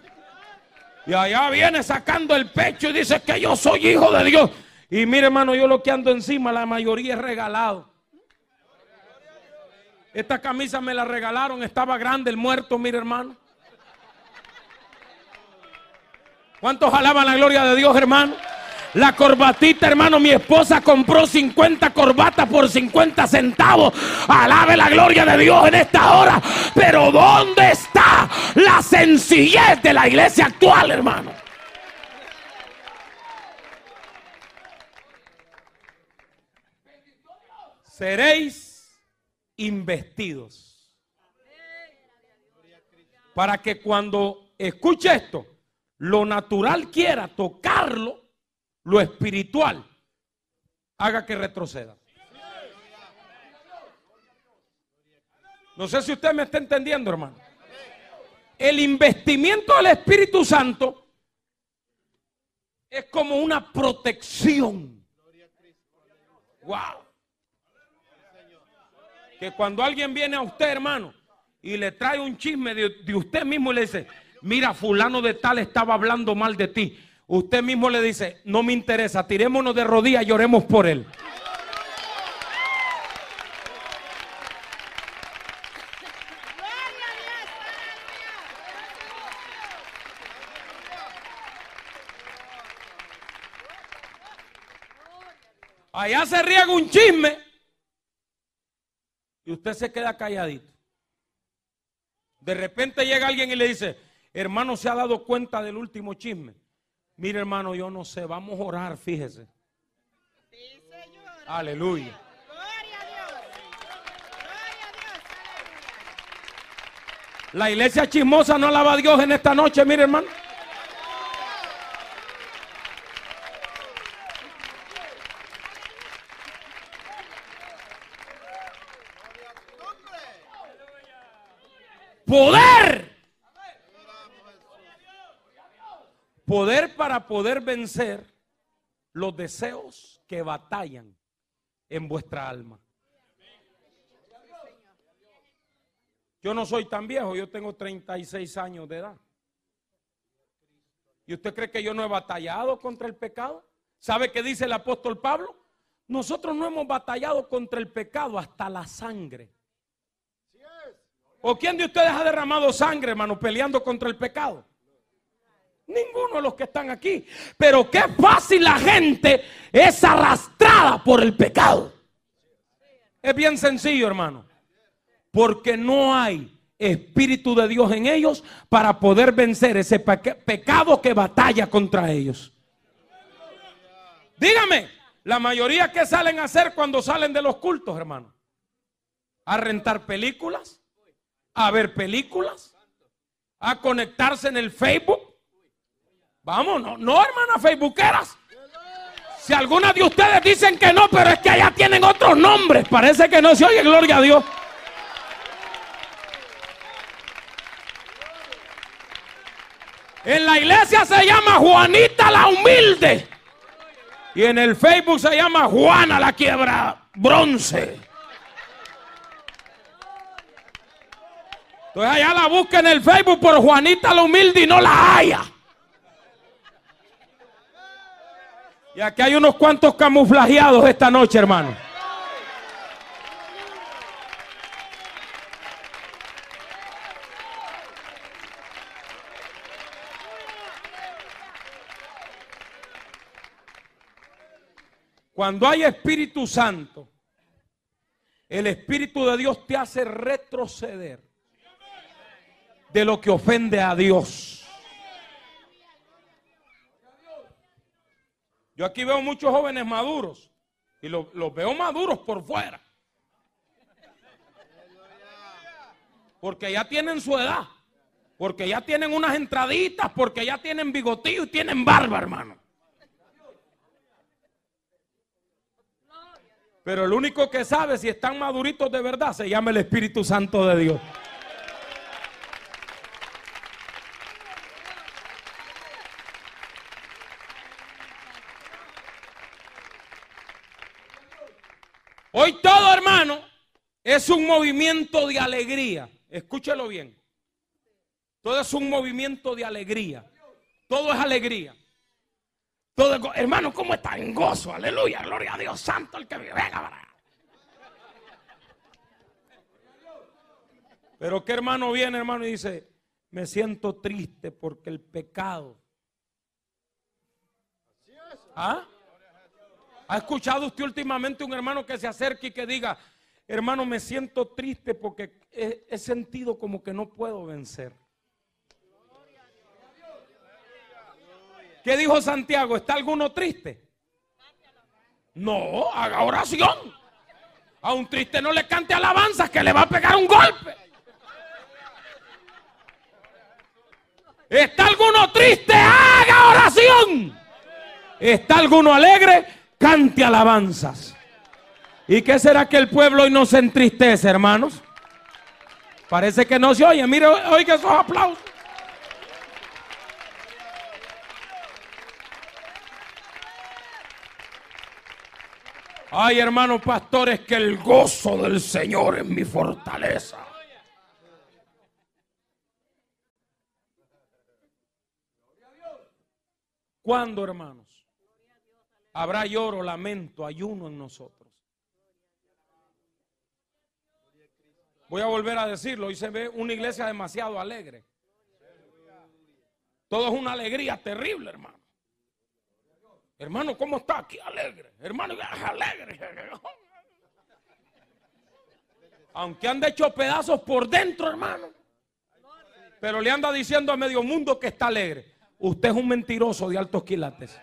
Y allá viene sacando el pecho y dice que yo soy hijo de Dios. Y mire, hermano, yo lo que ando encima, la mayoría es regalado. Esta camisa me la regalaron, estaba grande el muerto, mire, hermano. ¿Cuántos alaban la gloria de Dios, hermano? La corbatita, hermano, mi esposa compró 50 corbatas por 50 centavos. Alabe la gloria de Dios en esta hora. Pero ¿dónde está la sencillez de la iglesia actual, hermano? Seréis investidos. Para que cuando escuche esto, lo natural quiera tocarlo lo espiritual haga que retroceda. No sé si usted me está entendiendo, hermano. El investimiento del Espíritu Santo es como una protección. Wow. Que cuando alguien viene a usted, hermano, y le trae un chisme de, de usted mismo y le dice, mira, fulano de tal estaba hablando mal de ti usted mismo le dice, no me interesa, tirémonos de rodillas y oremos por él. Allá se riega un chisme y usted se queda calladito. De repente llega alguien y le dice, hermano, se ha dado cuenta del último chisme. Mire, hermano, yo no sé, vamos a orar, fíjese. Sí, señor. Aleluya. Gloria a Dios. Gloria a Dios. La iglesia chismosa no alaba a Dios en esta noche, mire, hermano. Poder Poder para poder vencer los deseos que batallan en vuestra alma. Yo no soy tan viejo, yo tengo 36 años de edad. ¿Y usted cree que yo no he batallado contra el pecado? ¿Sabe qué dice el apóstol Pablo? Nosotros no hemos batallado contra el pecado hasta la sangre. ¿O quién de ustedes ha derramado sangre, hermano, peleando contra el pecado? Ninguno de los que están aquí. Pero qué fácil la gente es arrastrada por el pecado. Es bien sencillo, hermano. Porque no hay Espíritu de Dios en ellos para poder vencer ese pecado que batalla contra ellos. Dígame, la mayoría que salen a hacer cuando salen de los cultos, hermano. A rentar películas, a ver películas, a conectarse en el Facebook, Vamos, no, no hermanas facebookeras. Si algunas de ustedes dicen que no, pero es que allá tienen otros nombres. Parece que no se oye, gloria a Dios. En la iglesia se llama Juanita la humilde. Y en el Facebook se llama Juana la quiebra bronce. Entonces allá la busca en el Facebook por Juanita la humilde y no la haya. Y aquí hay unos cuantos camuflajeados esta noche, hermano. Cuando hay Espíritu Santo, el Espíritu de Dios te hace retroceder de lo que ofende a Dios. Yo aquí veo muchos jóvenes maduros y los, veo maduros por fuera. Porque ya tienen su edad. Porque ya tienen unas entraditas, porque ya tienen bigotillo y tienen barba, hermano. Pero el único que sabe si están maduritos de verdad se llama el Espíritu Santo de Dios. Hoy todo, hermano, es un movimiento de alegría. Escúchelo bien. Todo es un movimiento de alegría. Todo es alegría. Todo hermano, ¿cómo está en gozo? Aleluya, gloria a Dios santo el que vive. Pero qué hermano viene, hermano, y dice, me siento triste porque el pecado. ¿Ah? ¿Ha escuchado usted últimamente un hermano que se acerque y que diga, hermano, me siento triste porque he, sentido como que no puedo vencer? ¿Qué dijo Santiago? ¿Está alguno triste? No, haga oración. A un triste no le cante alabanzas que le va a pegar un golpe. ¿Está alguno triste? Haga oración. ¿Está alguno alegre? Cante alabanzas. ¿Y qué será que el pueblo hoy no se entristece, hermanos? Parece que no se oye. Mire, oiga esos aplausos. Ay, hermanos pastores, que el gozo del Señor es mi fortaleza. ¿Cuándo, hermanos? Habrá lloro, lamento, ayuno en nosotros. Voy a volver a decirlo, hoy se ve una iglesia demasiado alegre. Todo es una alegría terrible, hermano. Hermano, ¿cómo está aquí alegre? Hermano, alegre. Aunque han hecho pedazos por dentro, hermano. Pero le anda diciendo a medio mundo que está alegre. Usted es un mentiroso de altos quilates.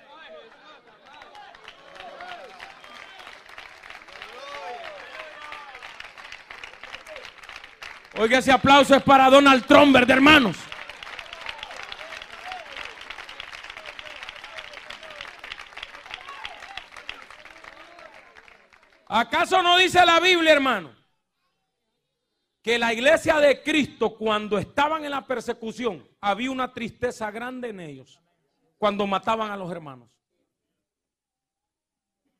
Oiga, ese aplauso es para Donald Trump, hermanos? ¿Acaso no dice la Biblia, hermano? Que la iglesia de Cristo, cuando estaban en la persecución, había una tristeza grande en ellos cuando mataban a los hermanos.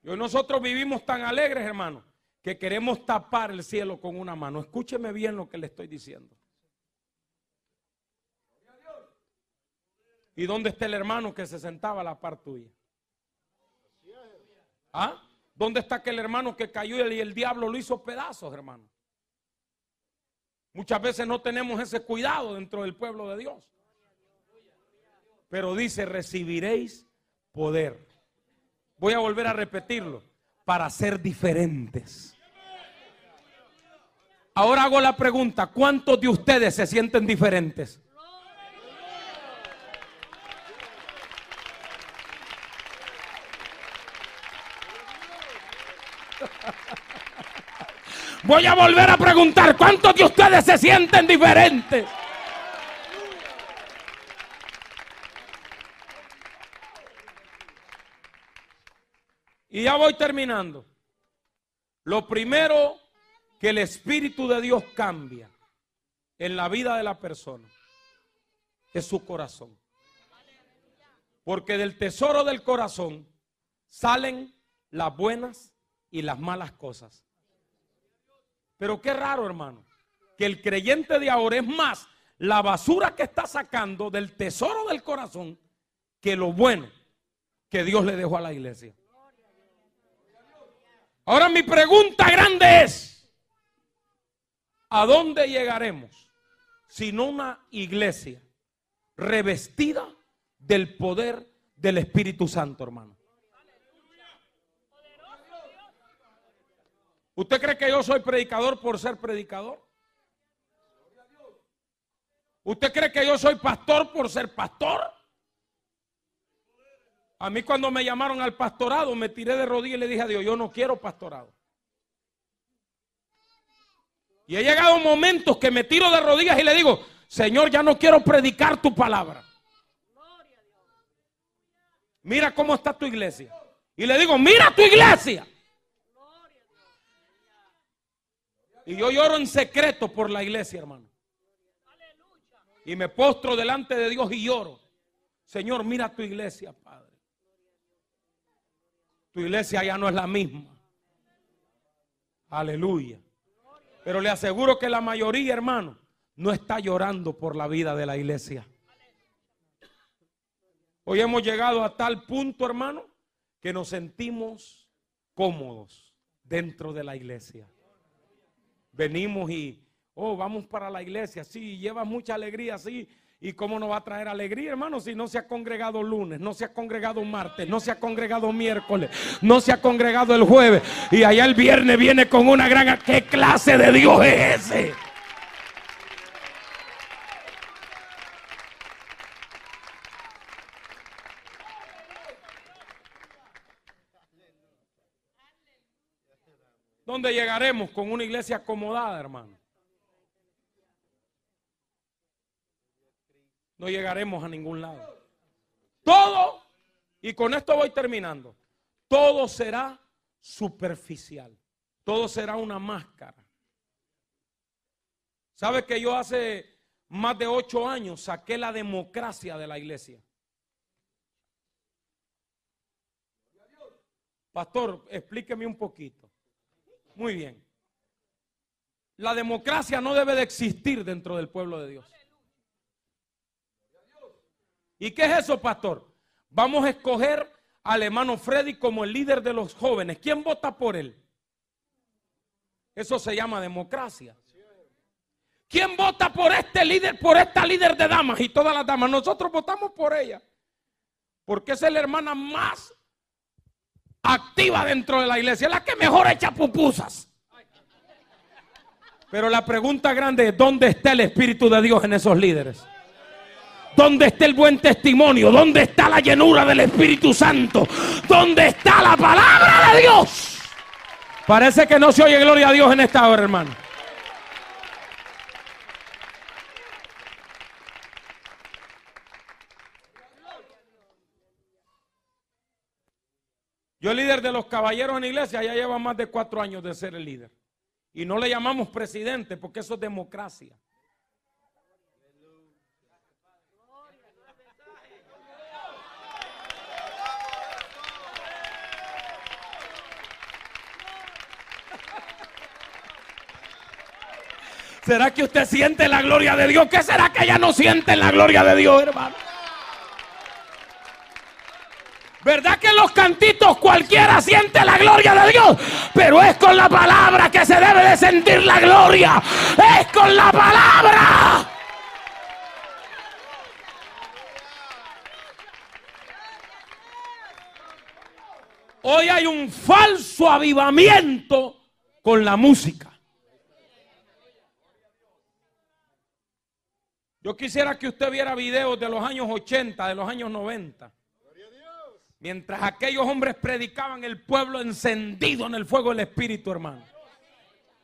Y hoy nosotros vivimos tan alegres, hermanos, que queremos tapar el cielo con una mano. Escúcheme bien lo que le estoy diciendo. ¿Y dónde está el hermano que se sentaba a la par tuya? ¿Ah? ¿Dónde está aquel hermano que cayó y el diablo lo hizo pedazos, hermano? Muchas veces no tenemos ese cuidado dentro del pueblo de Dios. Pero dice, recibiréis poder. Voy a volver a repetirlo, para ser diferentes. Ahora hago la pregunta, ¿cuántos de ustedes se sienten diferentes? Voy a volver a preguntar, ¿cuántos de ustedes se sienten diferentes? Y ya voy terminando. Lo primero que el Espíritu de Dios cambia en la vida de la persona es su corazón. Porque del tesoro del corazón salen las buenas y las malas cosas. Pero qué raro, hermano, que el creyente de ahora es más la basura que está sacando del tesoro del corazón que lo bueno que Dios le dejó a la iglesia. Ahora mi pregunta grande es, ¿A dónde llegaremos? Sino una iglesia revestida del poder del Espíritu Santo, hermano. ¿Usted cree que yo soy predicador por ser predicador? ¿Usted cree que yo soy pastor por ser pastor? A mí cuando me llamaron al pastorado me tiré de rodillas y le dije a Dios, yo no quiero pastorado. Y he llegado momentos que me tiro de rodillas y le digo, Señor, ya no quiero predicar tu palabra. Mira cómo está tu iglesia. Y le digo, mira tu iglesia. Y yo lloro en secreto por la iglesia, hermano. Y me postro delante de Dios y lloro. Señor, mira tu iglesia, Padre. Tu iglesia ya no es la misma. Aleluya. Pero le aseguro que la mayoría, hermano, no está llorando por la vida de la iglesia. Hoy hemos llegado a tal punto, hermano, que nos sentimos cómodos dentro de la iglesia. Venimos y, oh, vamos para la iglesia, sí, lleva mucha alegría, sí. ¿Y cómo nos va a traer alegría, hermano, si no se ha congregado lunes, no se ha congregado martes, no se ha congregado miércoles, no se ha congregado el jueves? Y allá el viernes viene con una gran... ¿Qué clase de Dios es ese? ¿Dónde llegaremos con una iglesia acomodada, hermano? No llegaremos a ningún lado. Todo, y con esto voy terminando, todo será superficial. Todo será una máscara. ¿Sabe que yo hace más de ocho años saqué la democracia de la iglesia? Pastor, explíqueme un poquito. Muy bien. La democracia no debe de existir dentro del pueblo de Dios. ¿Y qué es eso, pastor? Vamos a escoger al hermano Freddy como el líder de los jóvenes. ¿Quién vota por él? Eso se llama democracia. ¿Quién vota por este líder, por esta líder de damas y todas las damas? Nosotros votamos por ella. Porque es la hermana más activa dentro de la iglesia, la que mejor echa pupusas. Pero la pregunta grande es, ¿dónde está el Espíritu de Dios en esos líderes? ¿Dónde está el buen testimonio? ¿Dónde está la llenura del Espíritu Santo? ¿Dónde está la palabra de Dios? Parece que no se oye gloria a Dios en esta hora, hermano. Yo líder de los caballeros en iglesia ya lleva más de cuatro años de ser el líder. Y no le llamamos presidente porque eso es democracia. ¿Será que usted siente la gloria de Dios? ¿Qué será que ella no siente la gloria de Dios, hermano? ¿Verdad que los cantitos cualquiera siente la gloria de Dios? Pero es con la palabra que se debe de sentir la gloria. Es con la palabra. Hoy hay un falso avivamiento con la música. Yo quisiera que usted viera videos de los años 80, de los años 90. Mientras aquellos hombres predicaban el pueblo encendido en el fuego del Espíritu, hermano.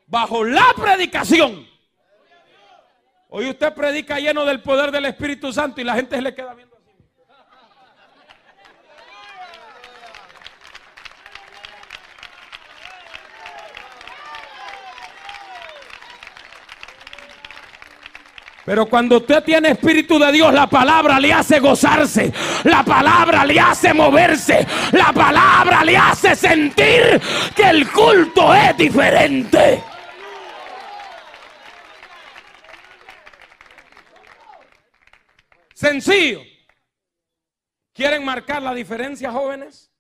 Bajo la predicación. Hoy usted predica lleno del poder del Espíritu Santo y la gente se le queda viendo. Pero cuando usted tiene espíritu de Dios, la palabra le hace gozarse, la palabra le hace moverse, la palabra le hace sentir que el culto es diferente. Sencillo. ¿Quieren marcar la diferencia, jóvenes?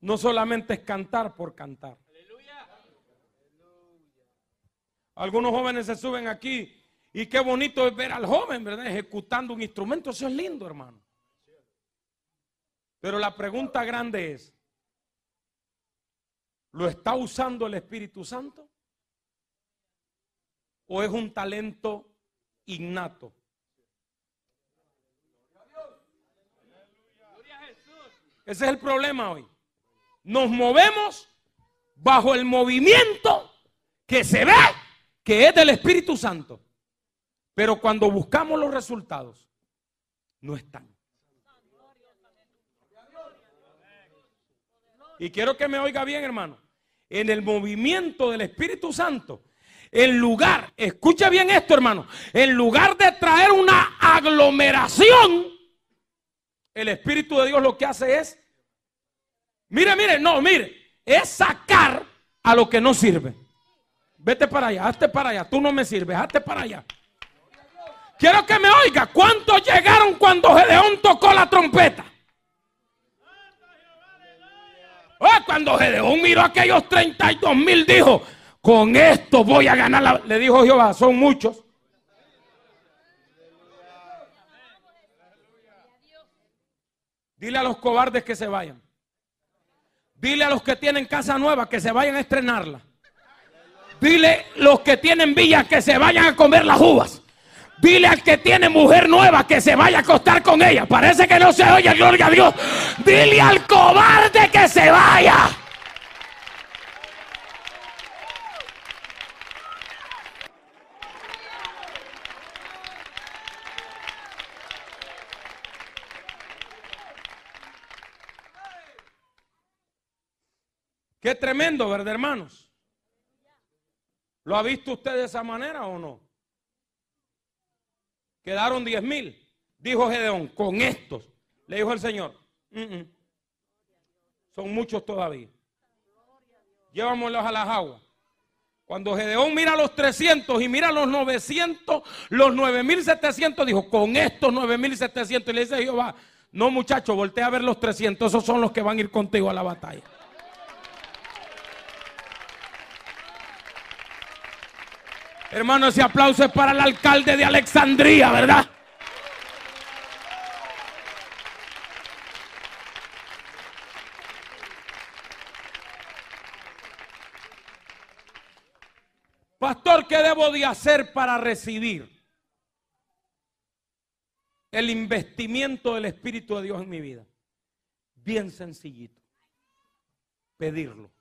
No solamente es cantar por cantar. Algunos jóvenes se suben aquí y qué bonito es ver al joven, ¿verdad? Ejecutando un instrumento. Eso es lindo, hermano. Pero la pregunta grande es, ¿lo está usando el Espíritu Santo? ¿O es un talento innato? Ese es el problema hoy. Nos movemos bajo el movimiento que se ve que es del Espíritu Santo. Pero cuando buscamos los resultados, no están. Y quiero que me oiga bien, hermano. En el movimiento del Espíritu Santo, en lugar, escucha bien esto, hermano, en lugar de traer una aglomeración, el Espíritu de Dios lo que hace es, mire, mire, no, mire, es sacar a lo que no sirve. Vete para allá, hazte para allá, tú no me sirves, hazte para allá. Quiero que me oiga, ¿cuántos llegaron cuando Gedeón tocó la trompeta? Oh, cuando Gedeón miró a aquellos 32 mil, dijo, con esto voy a ganar la... Le dijo Jehová, son muchos. Dile a los cobardes que se vayan. Dile a los que tienen casa nueva que se vayan a estrenarla. Dile los que tienen villas que se vayan a comer las uvas. Dile al que tiene mujer nueva que se vaya a acostar con ella. Parece que no se oye, gloria a Dios. Dile al cobarde que se vaya. Qué tremendo, ¿verdad, hermanos? ¿Lo ha visto usted de esa manera o no? Quedaron diez mil. Dijo Gedeón, con estos. Le dijo el Señor, son muchos todavía. Llevámoslos a las aguas. Cuando Gedeón mira los 300 y mira los 900, los 9700, dijo, con estos 9700. Y le dice Jehová, no muchacho, voltea a ver los 300, esos son los que van a ir contigo a la batalla. Hermano, ese aplauso es para el alcalde de Alexandría, ¿verdad? Pastor, ¿qué debo de hacer para recibir el investimiento del Espíritu de Dios en mi vida? Bien sencillito. Pedirlo.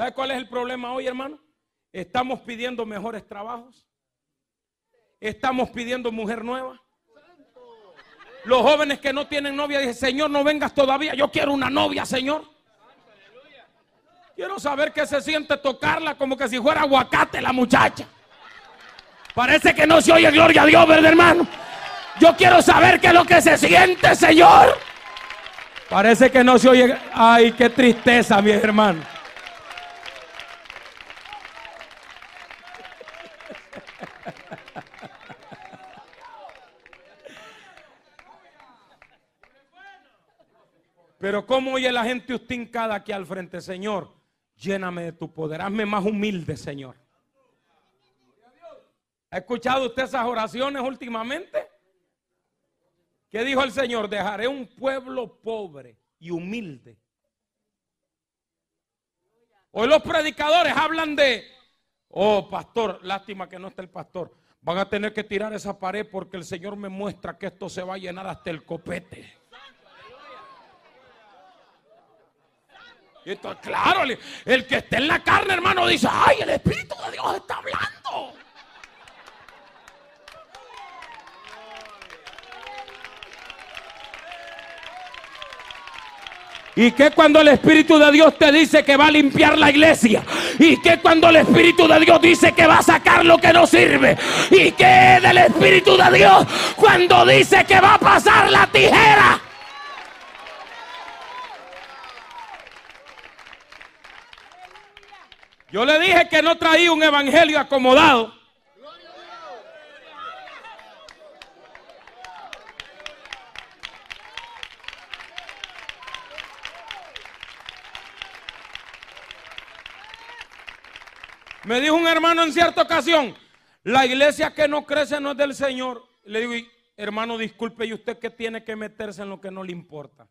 ¿Sabe cuál es el problema hoy, hermano? Estamos pidiendo mejores trabajos. Estamos pidiendo mujer nueva. Los jóvenes que no tienen novia dicen, Señor, no vengas todavía. Yo quiero una novia, Señor. Quiero saber qué se siente tocarla como que si fuera aguacate la muchacha. Parece que no se oye gloria a Dios, ¿verdad, hermano? Yo quiero saber qué es lo que se siente, Señor. Parece que no se oye. Ay, qué tristeza, mi hermano. Pero ¿cómo oye la gente ustincada aquí al frente, Señor? Lléname de tu poder, hazme más humilde, Señor. ¿Ha escuchado usted esas oraciones últimamente? ¿Qué dijo el Señor? Dejaré un pueblo pobre y humilde. Hoy los predicadores hablan de, oh pastor, lástima que no está el pastor. Van a tener que tirar esa pared porque el Señor me muestra que esto se va a llenar hasta el copete. Claro, el que esté en la carne, hermano, dice, ay, el Espíritu de Dios está hablando. ¿Y qué cuando el Espíritu de Dios te dice que va a limpiar la iglesia? ¿Y qué cuando el Espíritu de Dios dice que va a sacar lo que no sirve? ¿Y qué del Espíritu de Dios cuando dice que va a pasar la tijera? Yo le dije que no traía un evangelio acomodado. Me dijo un hermano en cierta ocasión, la iglesia que no crece no es del Señor. Le digo, hermano, disculpe, ¿y usted qué tiene que meterse en lo que no le importa?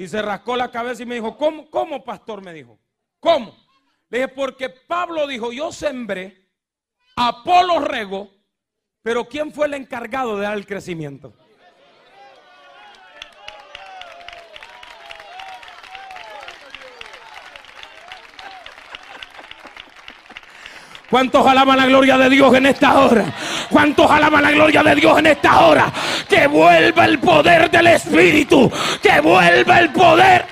Y se rascó la cabeza y me dijo, ¿cómo, cómo pastor? Me dijo, ¿cómo? Le dije, porque Pablo dijo, yo sembré, Apolo regó, Pero ¿quién fue el encargado de dar el crecimiento? ¿Cuántos alaban la gloria de Dios en esta hora? ¿Cuántos alaban la gloria de Dios en esta hora? Que vuelva el poder del Espíritu. Que vuelva el poder.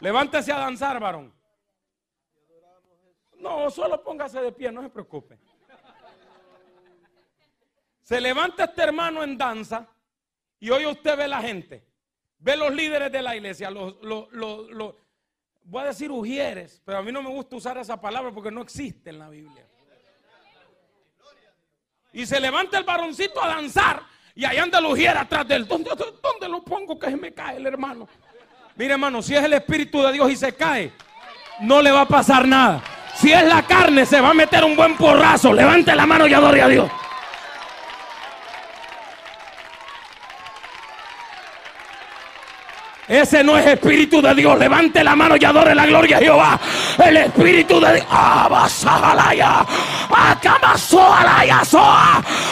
Levántese a danzar, varón. No, solo póngase de pie, no se preocupe. Se levanta este hermano en danza y hoy usted ve la gente. Ve los líderes de la iglesia, los, voy a decir ujieres, pero a mí no me gusta usar esa palabra porque no existe en la Biblia. Y se levanta el varoncito a danzar y ahí anda el ujier atrás de él. ¿Dónde, ¿Dónde, lo pongo que se me cae el hermano? Mire hermano, si es el Espíritu de Dios y se cae, no le va a pasar nada. Si es la carne, se va a meter un buen porrazo. Levante la mano y adore a Dios. Ese no es espíritu de Dios. Levante la mano y adore la gloria de Jehová. El espíritu de Dios.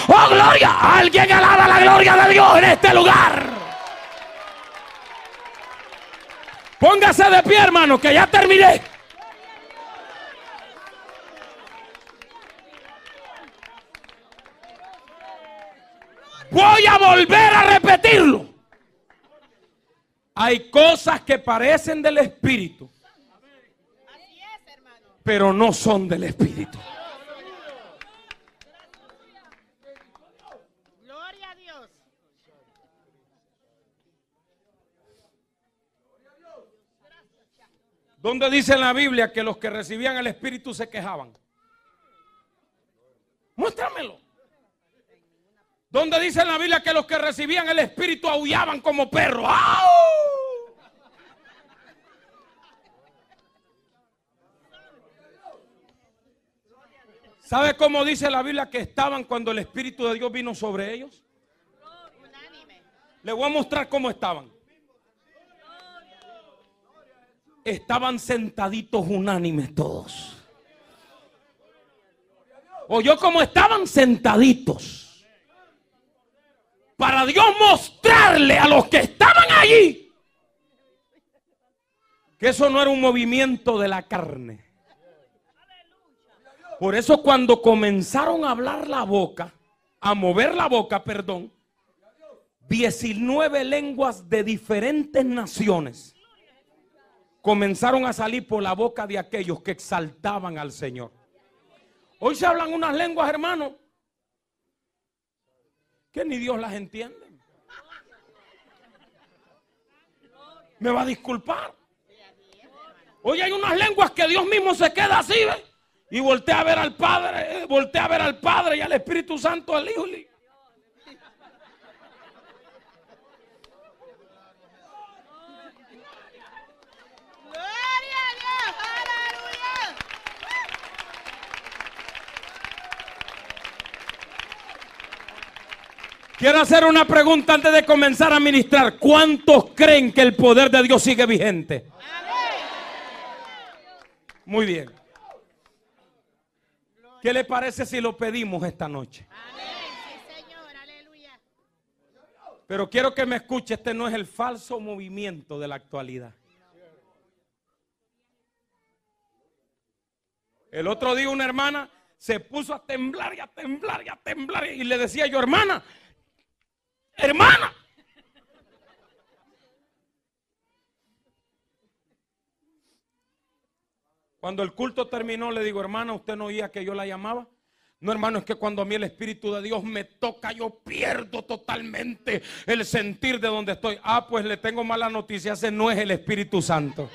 Oh gloria. Alguien alaba la gloria de Dios en este lugar. Póngase de pie, hermano, que ya terminé. Voy a volver a repetirlo. Hay cosas que parecen del Espíritu, pero no son del Espíritu. Gloria a Dios. ¿Dónde dice en la Biblia que los que recibían el Espíritu se quejaban? Muéstramelo. ¿Dónde dice en la Biblia que los que recibían el Espíritu aullaban como perros? ¿Sabe cómo dice la Biblia que estaban cuando el Espíritu de Dios vino sobre ellos? Le voy a mostrar cómo estaban. Estaban sentaditos unánimes todos. O yo como estaban sentaditos. Para Dios mostrarle a los que estaban allí que eso no era un movimiento de la carne por eso cuando comenzaron a hablar la boca, a mover la boca, perdón, 19 lenguas de diferentes naciones comenzaron a salir por la boca de aquellos que exaltaban al Señor. Hoy se hablan unas lenguas, hermano, que ni Dios las entiende. Me va a disculpar. Hoy hay unas lenguas que Dios mismo se queda así, ¿ves? Y voltea a ver al Padre, eh, voltea a ver al Padre y al Espíritu Santo al Hijo. Quiero hacer una pregunta antes de comenzar a ministrar. ¿Cuántos creen que el poder de Dios sigue vigente? Muy bien. ¿Qué le parece si lo pedimos esta noche? Pero quiero que me escuche, este no es el falso movimiento de la actualidad. El otro día una hermana se puso a temblar y a temblar y a temblar y le decía yo, hermana, hermana, Cuando el culto terminó, le digo, hermana, ¿usted no oía que yo la llamaba? No, hermano, es que cuando a mí el Espíritu de Dios me toca, yo pierdo totalmente el sentir de donde estoy. Ah, pues le tengo mala noticia, ese no es el Espíritu Santo.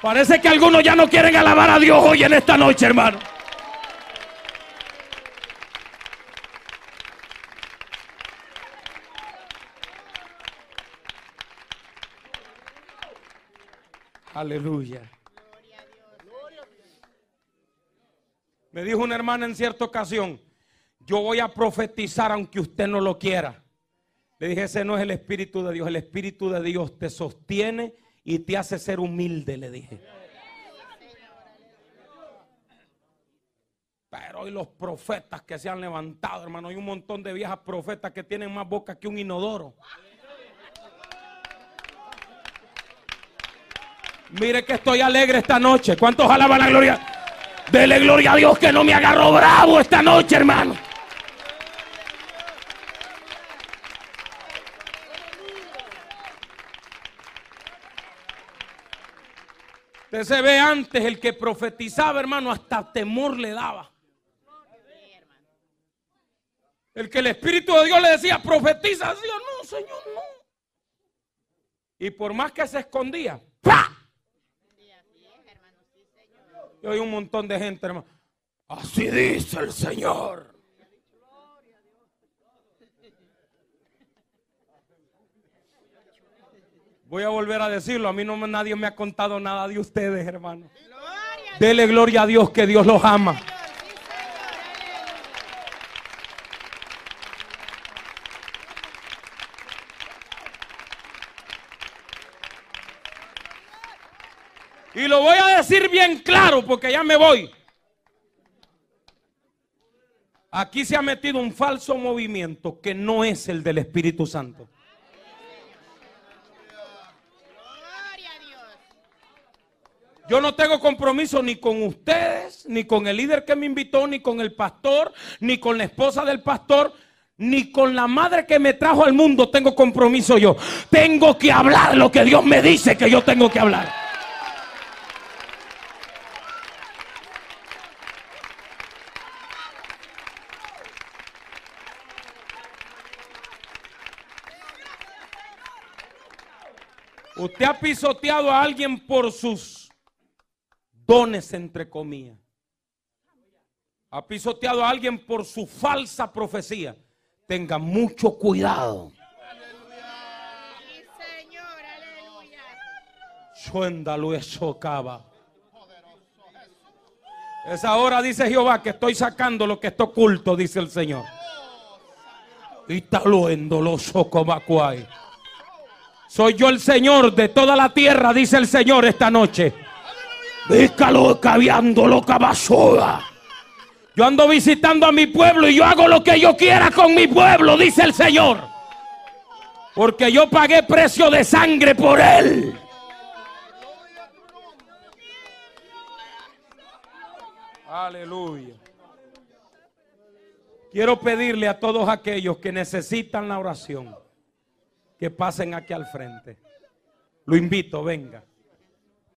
Parece que algunos ya no quieren alabar a Dios hoy en esta noche, hermano. Aleluya. Me dijo una hermana en cierta ocasión, yo voy a profetizar aunque usted no lo quiera. Le dije, ese no es el Espíritu de Dios, el Espíritu de Dios te sostiene y te hace ser humilde, le dije. Pero hoy los profetas que se han levantado, hermano, hay un montón de viejas profetas que tienen más boca que un inodoro. Mire que estoy alegre esta noche. ¿Cuántos alaban la gloria? Dele gloria a Dios que no me agarró bravo esta noche, hermano. Usted se ve antes el que profetizaba, hermano, hasta temor le daba. El que el Espíritu de Dios le decía, profetiza, decía, no, Señor, no. Y por más que se escondía, ¡pa! Y hay un montón de gente, hermano. Así dice el Señor. Voy a volver a decirlo. A mí no nadie me ha contado nada de ustedes, hermano. Dele gloria a Dios que Dios los ama. Y lo voy a decir bien claro porque ya me voy. Aquí se ha metido un falso movimiento que no es el del Espíritu Santo. Yo no tengo compromiso ni con ustedes, ni con el líder que me invitó, ni con el pastor, ni con la esposa del pastor, ni con la madre que me trajo al mundo tengo compromiso yo. Tengo que hablar lo que Dios me dice que yo tengo que hablar. Usted ha pisoteado a alguien por sus dones, entre comillas. Ha pisoteado a alguien por su falsa profecía. Tenga mucho cuidado. Suéndalo eso cava. Es ahora, dice Jehová, que estoy sacando lo que está oculto, dice el Señor. Y lo endoloso como acuay. Soy yo el Señor de toda la tierra, dice el Señor esta noche. Bícalo caviando lo Yo ando visitando a mi pueblo y yo hago lo que yo quiera con mi pueblo, dice el Señor. Porque yo pagué precio de sangre por él. Aleluya. Quiero pedirle a todos aquellos que necesitan la oración que pasen aquí al frente. Lo invito, venga.